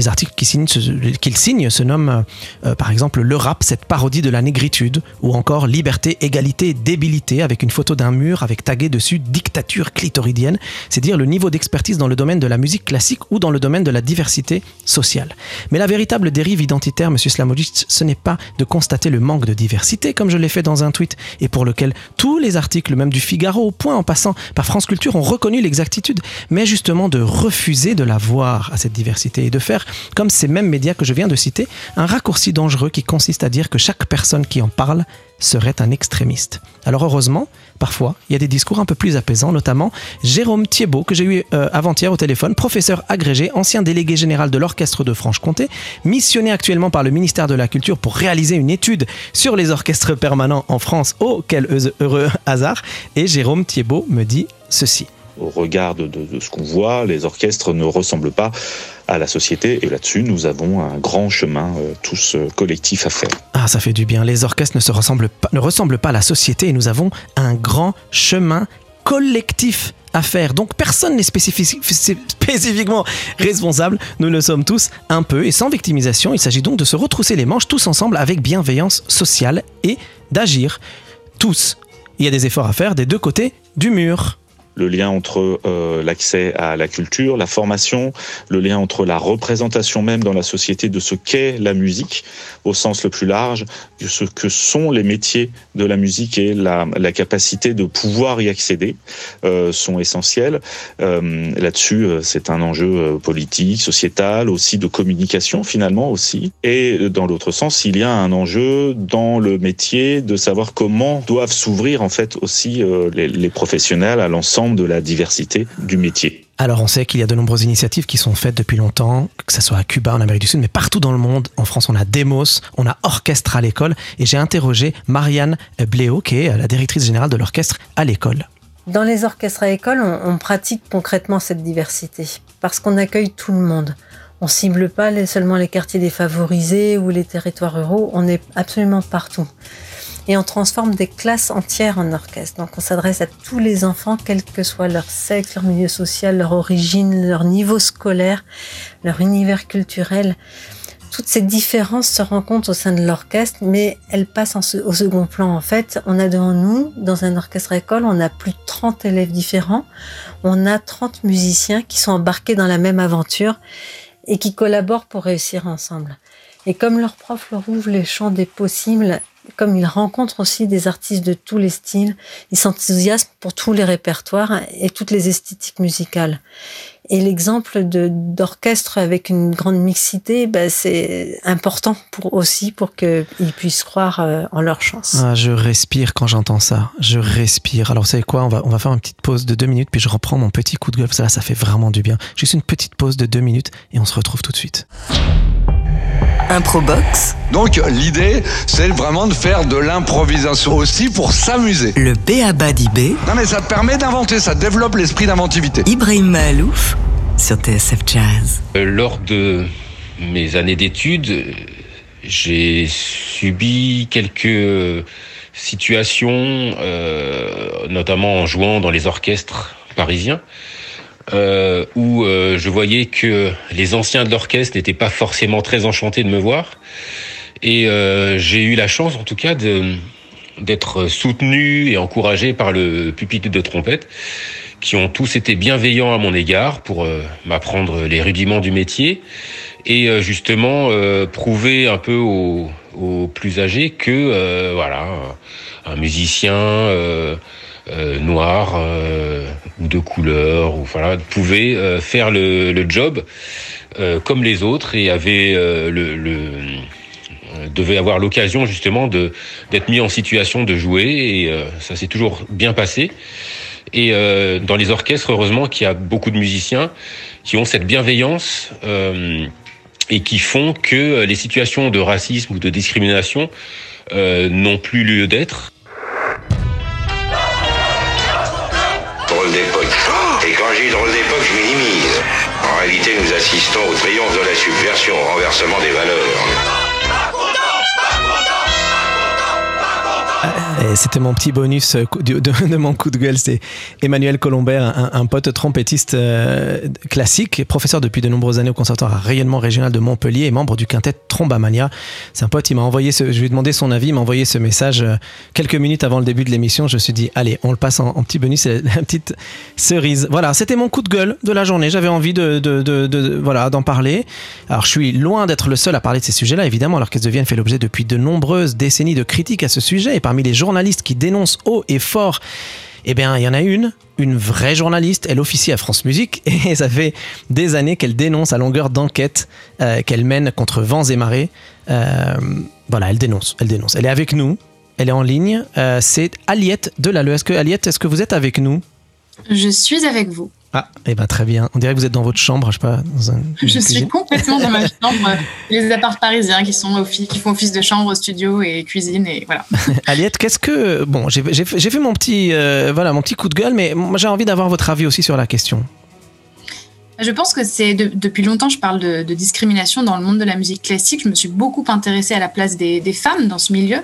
Les articles qu'il signe, se nomment euh, par exemple Le rap, cette parodie de la négritude, ou encore Liberté, égalité, débilité, avec une photo d'un mur avec tagué dessus Dictature clitoridienne, c'est dire le niveau d'expertise dans le domaine de la musique classique ou dans le domaine de la diversité sociale. Mais la véritable dérive identitaire, monsieur Slamovic, ce n'est pas de constater le manque de diversité, comme je l'ai fait dans un tweet, et pour lequel tous les articles, même du Figaro au point en passant par France Culture, ont reconnu l'exactitude, mais justement de refuser de la voir à cette diversité et de faire, comme ces mêmes médias que je viens de citer, un raccourci dangereux qui consiste à dire que chaque personne qui en parle serait un extrémiste. Alors heureusement, parfois, il y a des discours un peu plus apaisants, notamment Jérôme Thiebaud, que j'ai eu euh, avant-hier au téléphone, professeur agrégé, ancien délégué général de l'Orchestre de Franche-Comté, missionné actuellement par le ministère de la Culture pour réaliser une étude sur les orchestres permanents en France. Oh, quel heureux hasard Et Jérôme Thiebaud me dit ceci au regard de, ce qu'on voit, les orchestres ne ressemblent pas à la société. Et là-dessus, nous avons un grand chemin, euh, tous euh, collectifs à faire. Ah, ça fait du bien. Les orchestres ne, se ressemblent pas, ne ressemblent pas à la société et nous avons un grand chemin collectif à faire. Donc personne n'est spécifiquement responsable, nous le sommes tous un peu et sans victimisation. Il s'agit donc de se retrousser les manches tous ensemble avec bienveillance sociale et d'agir tous. Il y a des efforts à faire des deux côtés du mur le lien entre euh, l'accès à la culture, la formation, le lien entre la représentation même dans la société de ce qu'est la musique au sens le plus large, de ce que sont les métiers de la musique et la, capacité de pouvoir y accéder euh, sont essentiels. Euh, Là-dessus, c'est un enjeu politique, sociétal, aussi de communication finalement aussi. Et dans l'autre sens, il y a un enjeu dans le métier de savoir comment doivent s'ouvrir en fait aussi les professionnels à l'ensemble de la diversité du métier. Alors on sait qu'il y a de nombreuses initiatives qui sont faites depuis longtemps, que ce soit à Cuba, en Amérique du Sud, mais partout dans le monde. En France, on a Demos, on a Orchestre à l'école, et j'ai interrogé Marianne Bléau, qui est la directrice générale de l'orchestre à l'école. Dans les orchestres à l'école, on, pratique concrètement cette diversité, parce qu'on accueille tout le monde. On cible pas seulement les quartiers défavorisés ou les territoires ruraux, on est absolument partout et on transforme des classes entières en orchestre. Donc on s'adresse à tous les enfants, quel que soit leur sexe, leur milieu social, leur origine, leur niveau scolaire, leur univers culturel. Toutes ces différences se rencontrent au sein de l'orchestre, mais elles passent au second plan. En fait, on a devant nous, dans un orchestre école, on a plus de 30 élèves différents. On a 30 musiciens qui sont embarqués dans la même aventure et qui collaborent pour réussir ensemble. Et comme leur prof leur ouvre les champs des possibles, comme il rencontre aussi des artistes de tous les styles, il s'enthousiasme pour tous les répertoires et toutes les esthétiques musicales. Et l'exemple d'orchestre avec une grande mixité, ben, c'est important aussi pour qu'ils puissent croire euh, en leur chance. Ah, je respire quand j'entends ça. Je respire. Alors, vous savez quoi on va, on va faire une petite pause de deux minutes, puis je reprends mon petit coup de gueule. Ça, ça fait vraiment du bien. Juste une petite pause de deux minutes et on se retrouve tout de suite. Improbox. Donc l'idée, c'est vraiment de faire de l'improvisation aussi pour s'amuser. Le B.A.B.A. d'IB. Non mais ça te permet d'inventer, ça développe l'esprit d'inventivité. Ibrahim Mahalouf sur TSF Jazz. Euh, lors de mes années d'études, j'ai subi quelques situations, euh, notamment en jouant dans les orchestres parisiens, euh, où euh, je voyais que les anciens de l'orchestre n'étaient pas forcément très enchantés de me voir. Et euh, j'ai eu la chance, en tout cas, d'être soutenu et encouragé par le pupitre de trompette, qui ont tous été bienveillants à mon égard pour m'apprendre les rudiments du métier et justement prouver un peu aux, aux plus âgés que voilà un musicien euh, noir euh, ou de couleur ou voilà pouvait euh, faire le, le job comme les autres et avait le, le devait avoir l'occasion justement de d'être mis en situation de jouer et ça s'est toujours bien passé. Et dans les orchestres, heureusement qu'il y a beaucoup de musiciens qui ont cette bienveillance et qui font que les situations de racisme ou de discrimination n'ont plus lieu d'être. Réalité, nous assistons au triomphe de la subversion, au renversement des valeurs. C'était mon petit bonus euh, [laughs] de, mon coup de gueule. C'est Emmanuel Colombert, un, pote trompettiste euh, classique, professeur depuis de nombreuses années au Conservatoire à rayonnement régional de Montpellier et membre du quintet Trombamania. C'est un pote, il m'a envoyé ce, je lui ai demandé son avis, il m'a envoyé ce message euh, quelques minutes avant le début de l'émission. Je me suis dit, allez, on le passe en, petit bonus, c'est [laughs] la petite cerise. Voilà, c'était mon coup de gueule de la journée. J'avais envie de, voilà, d'en parler. Alors, je suis loin d'être le seul à parler de ces sujets-là. Évidemment, l'Orchestre de Vienne fait l'objet depuis de nombreuses décennies de critiques à ce sujet et parmi les journalistes qui dénoncent haut et fort, eh bien, il y en a une, une vraie journaliste. Elle officie à France Musique [laughs] et ça fait des années qu'elle dénonce à longueur d'enquête euh, qu'elle mène contre vents et marées. Euh, voilà, elle dénonce, elle dénonce. Elle est avec nous, elle est en ligne. Euh, c'est Aliette de Est-ce que Aliette, est-ce que vous êtes avec nous? Je suis avec vous. Ah, et eh ben très bien. On dirait que vous êtes dans votre chambre, je sais pas. Dans un, je suis complètement dans ma [laughs] chambre. Les apparts parisiens qui sont qui font office de chambre, studio et cuisine et voilà. [laughs] Aliette, qu'est-ce que bon, j'ai fait mon petit euh, voilà mon petit coup de gueule, mais moi j'ai envie d'avoir votre avis aussi sur la question. Je pense que c'est depuis longtemps, je parle de, discrimination dans le monde de la musique classique. Je me suis beaucoup intéressée à la place des, femmes dans ce milieu.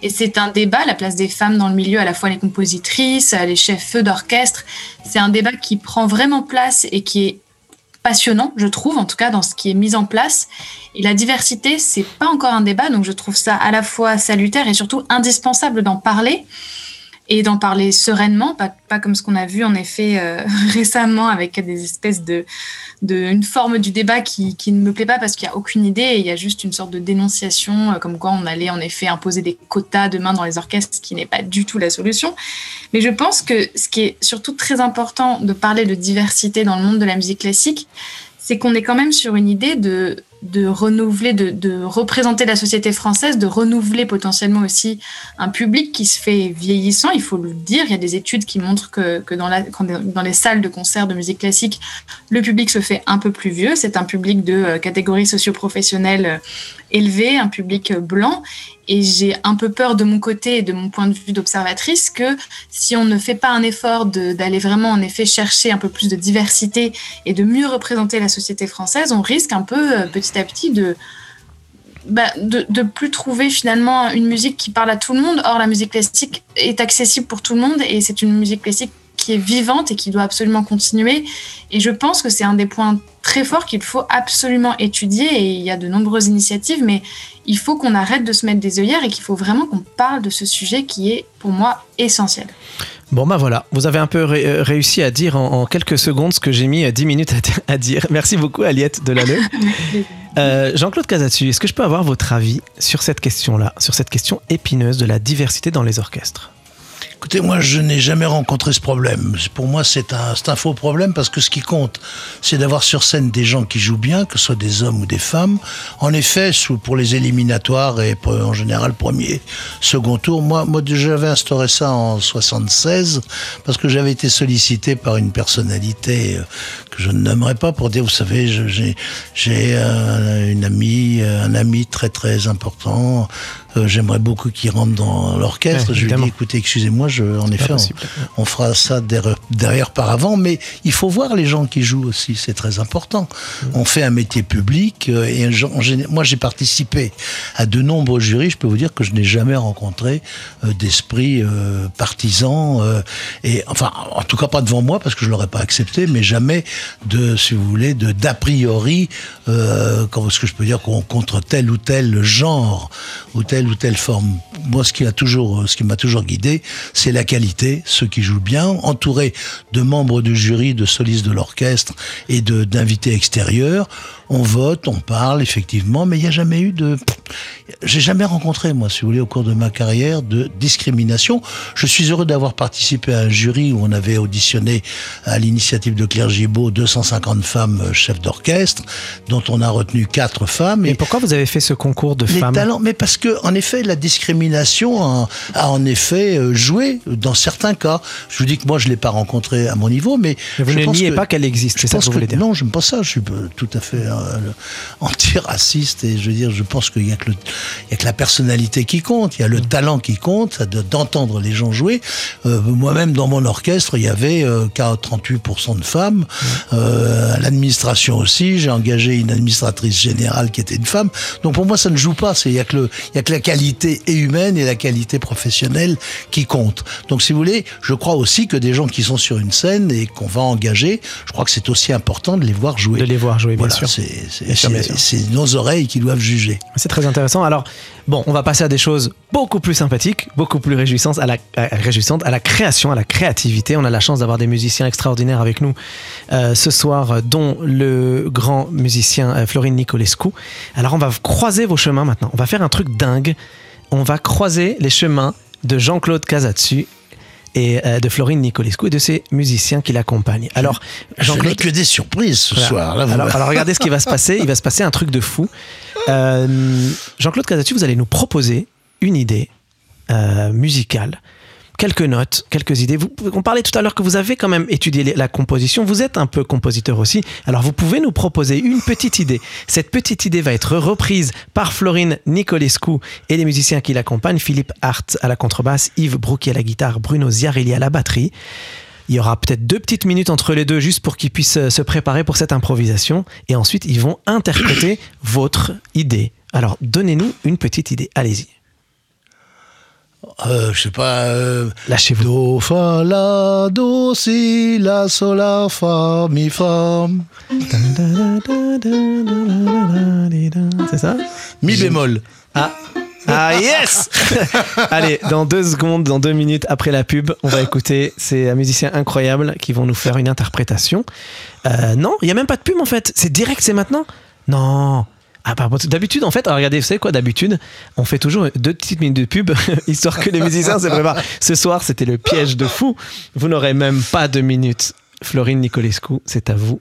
Et c'est un débat, la place des femmes dans le milieu, à la fois les compositrices, les chefs d'orchestre. C'est un débat qui prend vraiment place et qui est passionnant, je trouve, en tout cas dans ce qui est mis en place. Et la diversité, c'est pas encore un débat, donc je trouve ça à la fois salutaire et surtout indispensable d'en parler et d'en parler sereinement, pas, comme ce qu'on a vu en effet euh, [laughs] récemment avec des espèces de, de une forme du débat qui, qui ne me plaît pas parce qu'il n'y a aucune idée et il y a juste une sorte de dénonciation euh, comme quoi on allait en effet imposer des quotas demain dans les orchestres, ce qui n'est pas du tout la solution. Mais je pense que ce qui est surtout très important de parler de diversité dans le monde de la musique classique, c'est qu'on est quand même sur une idée de de renouveler, de, représenter la société française, de renouveler potentiellement aussi un public qui se fait vieillissant, il faut le dire. Il y a des études qui montrent que, dans, la, dans les salles de concert de musique classique, le public se fait un peu plus vieux. C'est un public de euh, catégorie socio-professionnelle euh, élevée, un public euh, blanc. Et j'ai un peu peur de mon côté et de mon point de vue d'observatrice que si on ne fait pas un effort d'aller vraiment en effet chercher un peu plus de diversité et de mieux représenter la société française, on risque un peu euh, petit à petit de, bah, de, de, plus trouver finalement une musique qui parle à tout le monde. Or, la musique classique est accessible pour tout le monde et c'est une musique classique qui est vivante et qui doit absolument continuer. Et je pense que c'est un des points très forts qu'il faut absolument étudier et il y a de nombreuses initiatives, mais il faut qu'on arrête de se mettre des œillères et qu'il faut vraiment qu'on parle de ce sujet qui est pour moi essentiel. Bon bah voilà, vous avez un peu ré- euh, réussi à dire en, en quelques secondes ce que j'ai mis euh, 10 minutes à, à dire. Merci beaucoup Aliette Delalleux. [laughs] Euh, Jean-Claude Casatsu, est-ce que je peux avoir votre avis sur cette question-là, sur cette question épineuse de la diversité dans les orchestres? Écoutez, moi, je n'ai jamais rencontré ce problème. Pour moi, c'est un, faux problème parce que ce qui compte, c'est d'avoir sur scène des gens qui jouent bien, que ce soit des hommes ou des femmes. En effet, pour les éliminatoires et en général premier, second tour, moi, moi j'avais instauré ça en 76 parce que j'avais été sollicité par une personnalité euh, que je ne nommerai pas pour dire, vous savez, j'ai euh, une amie, euh, un ami très très important. Euh, J'aimerais beaucoup qu'il rentre dans l'orchestre. Ouais, je lui ai dit, écoutez, excusez-moi, je, en effet, on, fera ça derrière, derrière par avant, mais il faut voir les gens qui jouent aussi, c'est très important. Mm. On fait un métier public euh, et moi j'ai participé à de nombreux jurys. Je peux vous dire que je n'ai jamais rencontré euh, d'esprit partisan et enfin en tout cas pas devant moi parce que je l'aurais pas accepté, mais jamais de, si vous voulez, de d'a priori, est-ce que je peux dire qu'on contre tel ou tel genre ou telle ou telle forme. Moi, ce qui a toujours, ce qui m'a toujours guidé, c'est la qualité, ceux qui jouent bien, entourés de membres du jury, de solistes de l'orchestre et de d'invités extérieurs. On vote, on parle effectivement, mais il n'y a jamais eu de, j'ai jamais rencontré moi, si vous voulez, au cours de ma carrière, de discrimination. Je suis heureux d'avoir participé à un jury où on avait auditionné à l'initiative de Claire Gibault 250 femmes euh, chefs d'orchestre, dont on a retenu quatre femmes. Et pourquoi vous avez fait ce concours de les femmes? talents, mais parce que en effet la discrimination a, a en effet euh, joué dans certains cas. Je vous dis que moi je l'ai pas rencontré à mon niveau, mais, Mais vous je ne pense niez que- pas qu'elle existe, je ça pense que vous voulez dire Non, j'aime pas ça. Je suis euh, tout à fait euh, [laughs] anti-raciste et je veux dire, je pense qu'il y a que le, il y a que la personnalité qui compte, il y a le Mm. talent qui compte, d'entendre les gens jouer. Euh, Moi-même dans mon orchestre, il y avait euh, 38% de femmes. Mm. À l'administration aussi, j'ai engagé une administratrice générale qui était une femme. Donc pour moi, ça ne joue pas. Il y a que le, il y a que la qualité et humaine et la qualité professionnelle qui compte. Donc si vous voulez, je crois aussi que des gens qui sont sur une scène et qu'on va engager, je crois que c'est aussi important de les voir jouer. De les voir jouer, bien Voilà, sûr. C'est nos oreilles qui doivent juger. C'est très intéressant. Alors, bon, on va passer à des choses beaucoup plus sympathiques, beaucoup plus réjouissantes, à la, à- réjouissantes, à la création, à la créativité. On a la chance d'avoir des musiciens extraordinaires avec nous euh, ce soir, euh, dont le grand musicien euh, Florine Nicolescu. Alors, on va croiser vos chemins maintenant. On va faire un truc dingue. On va croiser les chemins de Jean-Claude Casatsu et euh, de Florine Nicolescu et de ses musiciens qui l'accompagnent. Alors, Je n'ai que des surprises ce Voilà. soir. Là, vous- alors, alors regardez ce qui va se passer. Il va se passer un truc de fou. Euh, Jean-Claude Casatu, vous allez nous proposer une idée euh, musicale. Quelques notes, quelques idées. Vous, on parlait tout à l'heure que vous avez quand même étudié la composition. Vous êtes un peu compositeur aussi. Alors vous pouvez nous proposer une petite idée. Cette petite idée va être reprise par Florine Nicolescu et les musiciens qui l'accompagnent. Philippe Hart à la contrebasse, Yves Brouki à la guitare, Bruno Ziarelli à la batterie. Il y aura peut-être deux petites minutes entre les deux juste pour qu'ils puissent euh, se préparer pour cette improvisation. Et ensuite, ils vont interpréter votre idée. Alors, donnez-nous une petite idée. Allez-y. Euh, je sais pas. Euh, Lâchez-vous. Do, fa, la, do, si, la, sol, la, fa, mi, fa. C'est ça? Mi bémol. Ah. Ah yes [laughs] Allez, dans deux secondes, dans deux minutes après la pub, on va écouter ces musiciens incroyables qui vont nous faire une interprétation. Euh, non, il n'y a même pas de pub en fait. C'est direct, c'est maintenant? Non ah, D'habitude, en fait, regardez, vous savez quoi, d'habitude, on fait toujours deux petites minutes de pub, [laughs] histoire que les musiciens se préparent. Ce soir, c'était le piège de fou. Vous n'aurez même pas deux minutes. Florine Nicolescu, c'est à vous.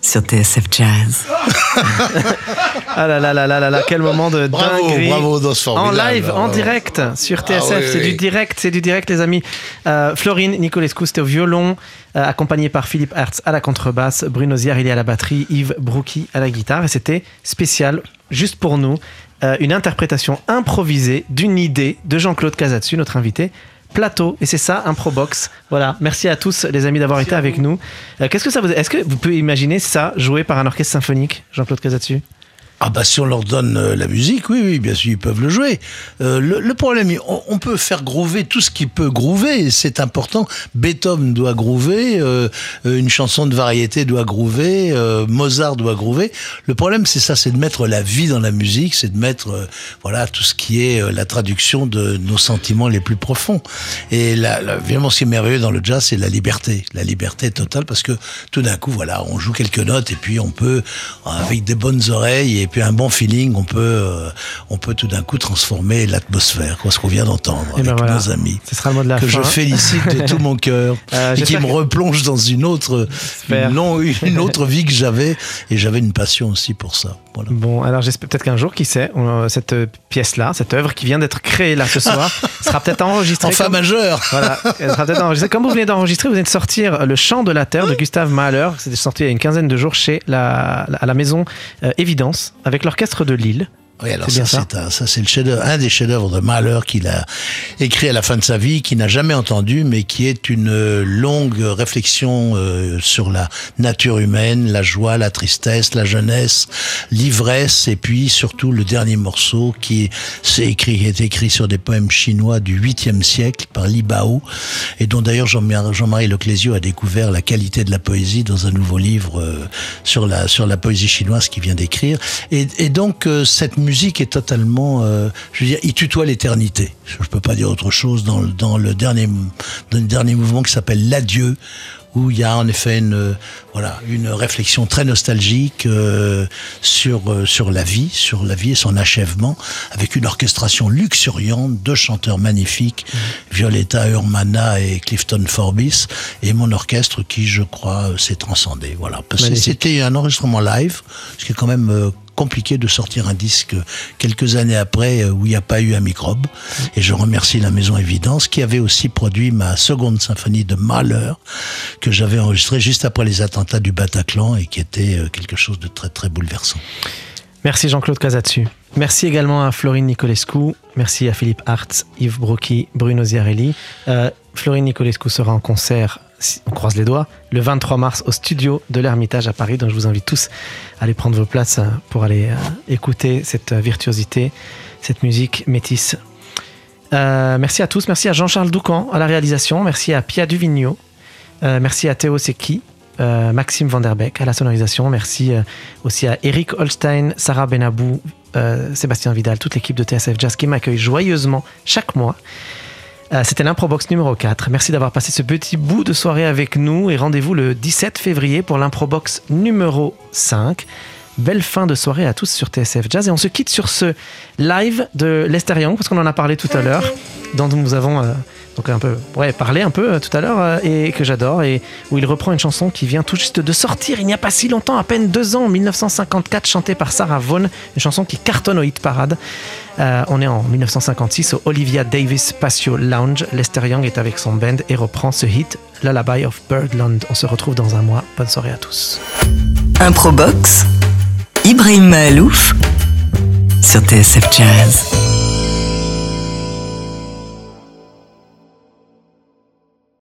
Sur TSF Jazz. ah là là là là là là, quel moment de Bravo, dinguerie. bravo, dans ce En live, en direct sur TSF, Ah oui, c'est oui. du direct, c'est du direct les amis. Euh, Florine Nicolescu, c'était au violon, euh, accompagné par Philippe Hertz à la contrebasse, Bruno Ziarilli à la batterie, Yves Brouki à la guitare, et c'était spécial, juste pour nous, euh, une interprétation improvisée d'une idée de Jean-Claude Casatsu, notre invité. Plateau, et c'est ça, Improbox. Voilà, merci à tous les amis d'avoir été avec nous. Euh, Qu'est-ce que ça vous Est-ce que vous pouvez imaginer ça joué par un orchestre symphonique, Jean-Claude Casatsu? Ah bah si on leur donne euh, la musique, oui, oui, bien sûr, ils peuvent le jouer. Euh, le, le problème, on, peut faire groover tout ce qui peut groover, c'est important. Beethoven doit groover, euh, une chanson de variété doit groover, euh, Mozart doit groover. Le problème, c'est ça, c'est de mettre la vie dans la musique, c'est de mettre, euh, voilà, tout ce qui est euh, la traduction de nos sentiments les plus profonds. Et là, là, vraiment, ce qui est merveilleux dans le jazz, c'est la liberté, la liberté totale, parce que tout d'un coup, voilà, on joue quelques notes et puis on peut, avec des bonnes oreilles puis un bon feeling, on peut, euh, on peut tout d'un coup transformer l'atmosphère, quoi, ce qu'on vient d'entendre Et ben avec voilà. nos amis. Ce sera le mot de la que fin. je félicite de tout mon cœur [laughs] Euh, et qui me replonge dans une autre, J'espère. une, autre vie que j'avais et j'avais une passion aussi pour ça. Voilà. Bon, alors j'espère peut-être qu'un jour, qui sait, on- cette euh, pièce-là, cette œuvre qui vient d'être créée là ce soir, [laughs] sera peut-être enregistrée. En fa comme- majeur. Voilà, elle sera peut-être enregistrée. Comme vous venez d'enregistrer, vous venez de sortir Le Chant de la Terre de Gustave Mahler. C'était sorti il y a une quinzaine de jours chez la, la- à la maison euh, Évidence avec l'orchestre de Lille. Oui, alors C'est ça, un- ça, c'est le chef un des chefs-d'œuvre de Mahler qu'il a écrit à la fin de sa vie, qu'il n'a jamais entendu, mais qui est une euh, longue réflexion euh, sur la nature humaine, la joie, la tristesse, la jeunesse, l'ivresse, et puis surtout le dernier morceau qui est, écrit, qui est écrit sur des poèmes chinois du 8e siècle par Li Bao, et dont d'ailleurs Jean-Marie Jean-Marie Leclésio a découvert la qualité de la poésie dans un nouveau livre euh, sur la sur la poésie chinoise qu'il vient d'écrire. Et, et donc euh, cette musique est totalement, euh, je veux dire, il tutoie l'éternité. Je peux pas dire autre chose dans le, dans le dernier dans le dernier mouvement qui s'appelle l'adieu où il y a en effet une euh, voilà une réflexion très nostalgique euh, sur euh, sur la vie, sur la vie et son achèvement, avec une orchestration luxuriante, deux chanteurs magnifiques, Violetta Urmana et Clifton Forbis, et mon orchestre qui, je crois, s'est transcendé. Voilà, c'était un enregistrement live, ce qui est quand même compliqué de sortir un disque quelques années après euh, où il n'y a pas eu un microbe. Et je remercie la Maison Évidence qui avait aussi produit ma seconde symphonie de Mahler que j'avais enregistrée juste après les attentats du Bataclan et qui était euh, quelque chose de très très bouleversant. Merci Jean-Claude Casatsu. Merci également à Florine Nicolescu. Merci à Philippe Hart, Yves Brocchi, Bruno Ziarelli. Euh, Florine Nicolescu sera en concert, on croise les doigts, le 23 mars au studio de l'Ermitage à Paris. Donc je vous invite tous à aller prendre vos places euh, pour aller euh, écouter cette euh, virtuosité, cette musique métisse. Merci à tous. Merci à Jean-Charles Doucan à la réalisation. Merci à Pia Duvigneau. Merci à Théo Seki, euh, Maxime Vanderbeck à la sonorisation. Merci aussi à Eric Holstein, Sarah Benabou, Sébastien Vidal, toute l'équipe de TSF Jazz qui m'accueille joyeusement chaque mois. Euh, C'était l'Improbox numéro 4. Merci d'avoir passé ce petit bout de soirée avec nous et rendez-vous le 17 février pour l'Improbox numéro 5. Belle fin de soirée à tous sur TSF Jazz et on se quitte sur ce live de Lester Young parce qu'on en a parlé tout à l'heure, dont nous avons euh, donc un peu parlé un peu euh, tout à l'heure euh, et que j'adore et où il reprend une chanson qui vient tout juste de sortir il n'y a pas si longtemps, à peine deux ans, en 1954, chantée par Sarah Vaughan, une chanson qui cartonne au hit parade. On est en 1956 au Olivia Davis Patio Lounge. Lester Young est avec son band et reprend ce hit Lullaby of Birdland. On se retrouve dans un mois. Bonne soirée à tous. Improbox, Ibrahim Mahalouf sur TSF Jazz.